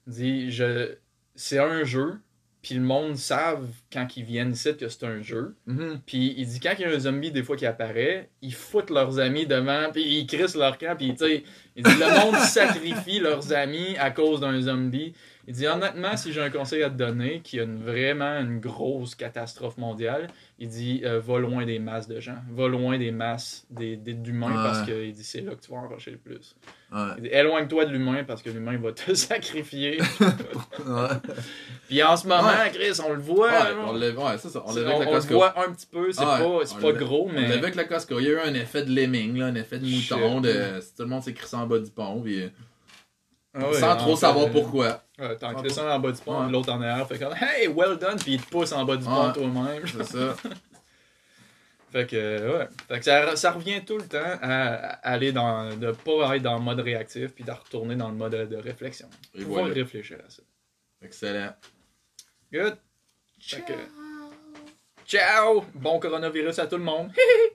Speaker 2: Il dit, je, c'est un jeu, puis le monde savent quand ils viennent ici que c'est un jeu.
Speaker 1: Mhm.
Speaker 2: Puis il dit quand il y a un zombie des fois qui apparaît, ils foutent leurs amis devant, puis ils crissent leur camp, puis tu sais, il dit le monde sacrifie leurs amis à cause d'un zombie. Il dit honnêtement, si j'ai un conseil à te donner, qui a une- vraiment une grosse catastrophe mondiale, il dit euh, va loin des masses de gens, va loin des masses des, des- d'humains
Speaker 1: Ouais.
Speaker 2: parce que il dit c'est là que tu vas en rocher le plus.
Speaker 1: Ouais.
Speaker 2: Éloigne-toi de l'humain parce que l'humain va te sacrifier. Puis en ce moment,
Speaker 1: Ouais.
Speaker 2: Chris, on le voit.
Speaker 1: Ouais, on ouais, ça. On
Speaker 2: on, on le
Speaker 1: Costco.
Speaker 2: voit un petit peu, c'est pas,
Speaker 1: on
Speaker 2: pas gros,
Speaker 1: On
Speaker 2: mais.
Speaker 1: vu avec la Costco. Il y a eu un effet de lemming, là, un effet de mouton. De... Tout le monde s'est crissé en bas du pont. Puis...
Speaker 2: Ah
Speaker 1: sans trop savoir
Speaker 2: euh,
Speaker 1: pourquoi.
Speaker 2: Ouais, t'en
Speaker 1: trop-
Speaker 2: ça en bas du pont,
Speaker 1: Ouais.
Speaker 2: l'autre en arrière fait comme Hey, well done, puis il te pousse en bas du pont
Speaker 1: Ouais.
Speaker 2: toi-même.
Speaker 1: C'est ça.
Speaker 2: Fait que, ouais. Fait que ça, ça revient tout le temps à, à aller dans. de pas être dans le mode réactif, puis de retourner dans le mode de réflexion.
Speaker 1: Et
Speaker 2: Faut
Speaker 1: voilà.
Speaker 2: réfléchir à ça.
Speaker 1: Excellent.
Speaker 2: Good. Que- Ciao! Bon coronavirus à tout le monde.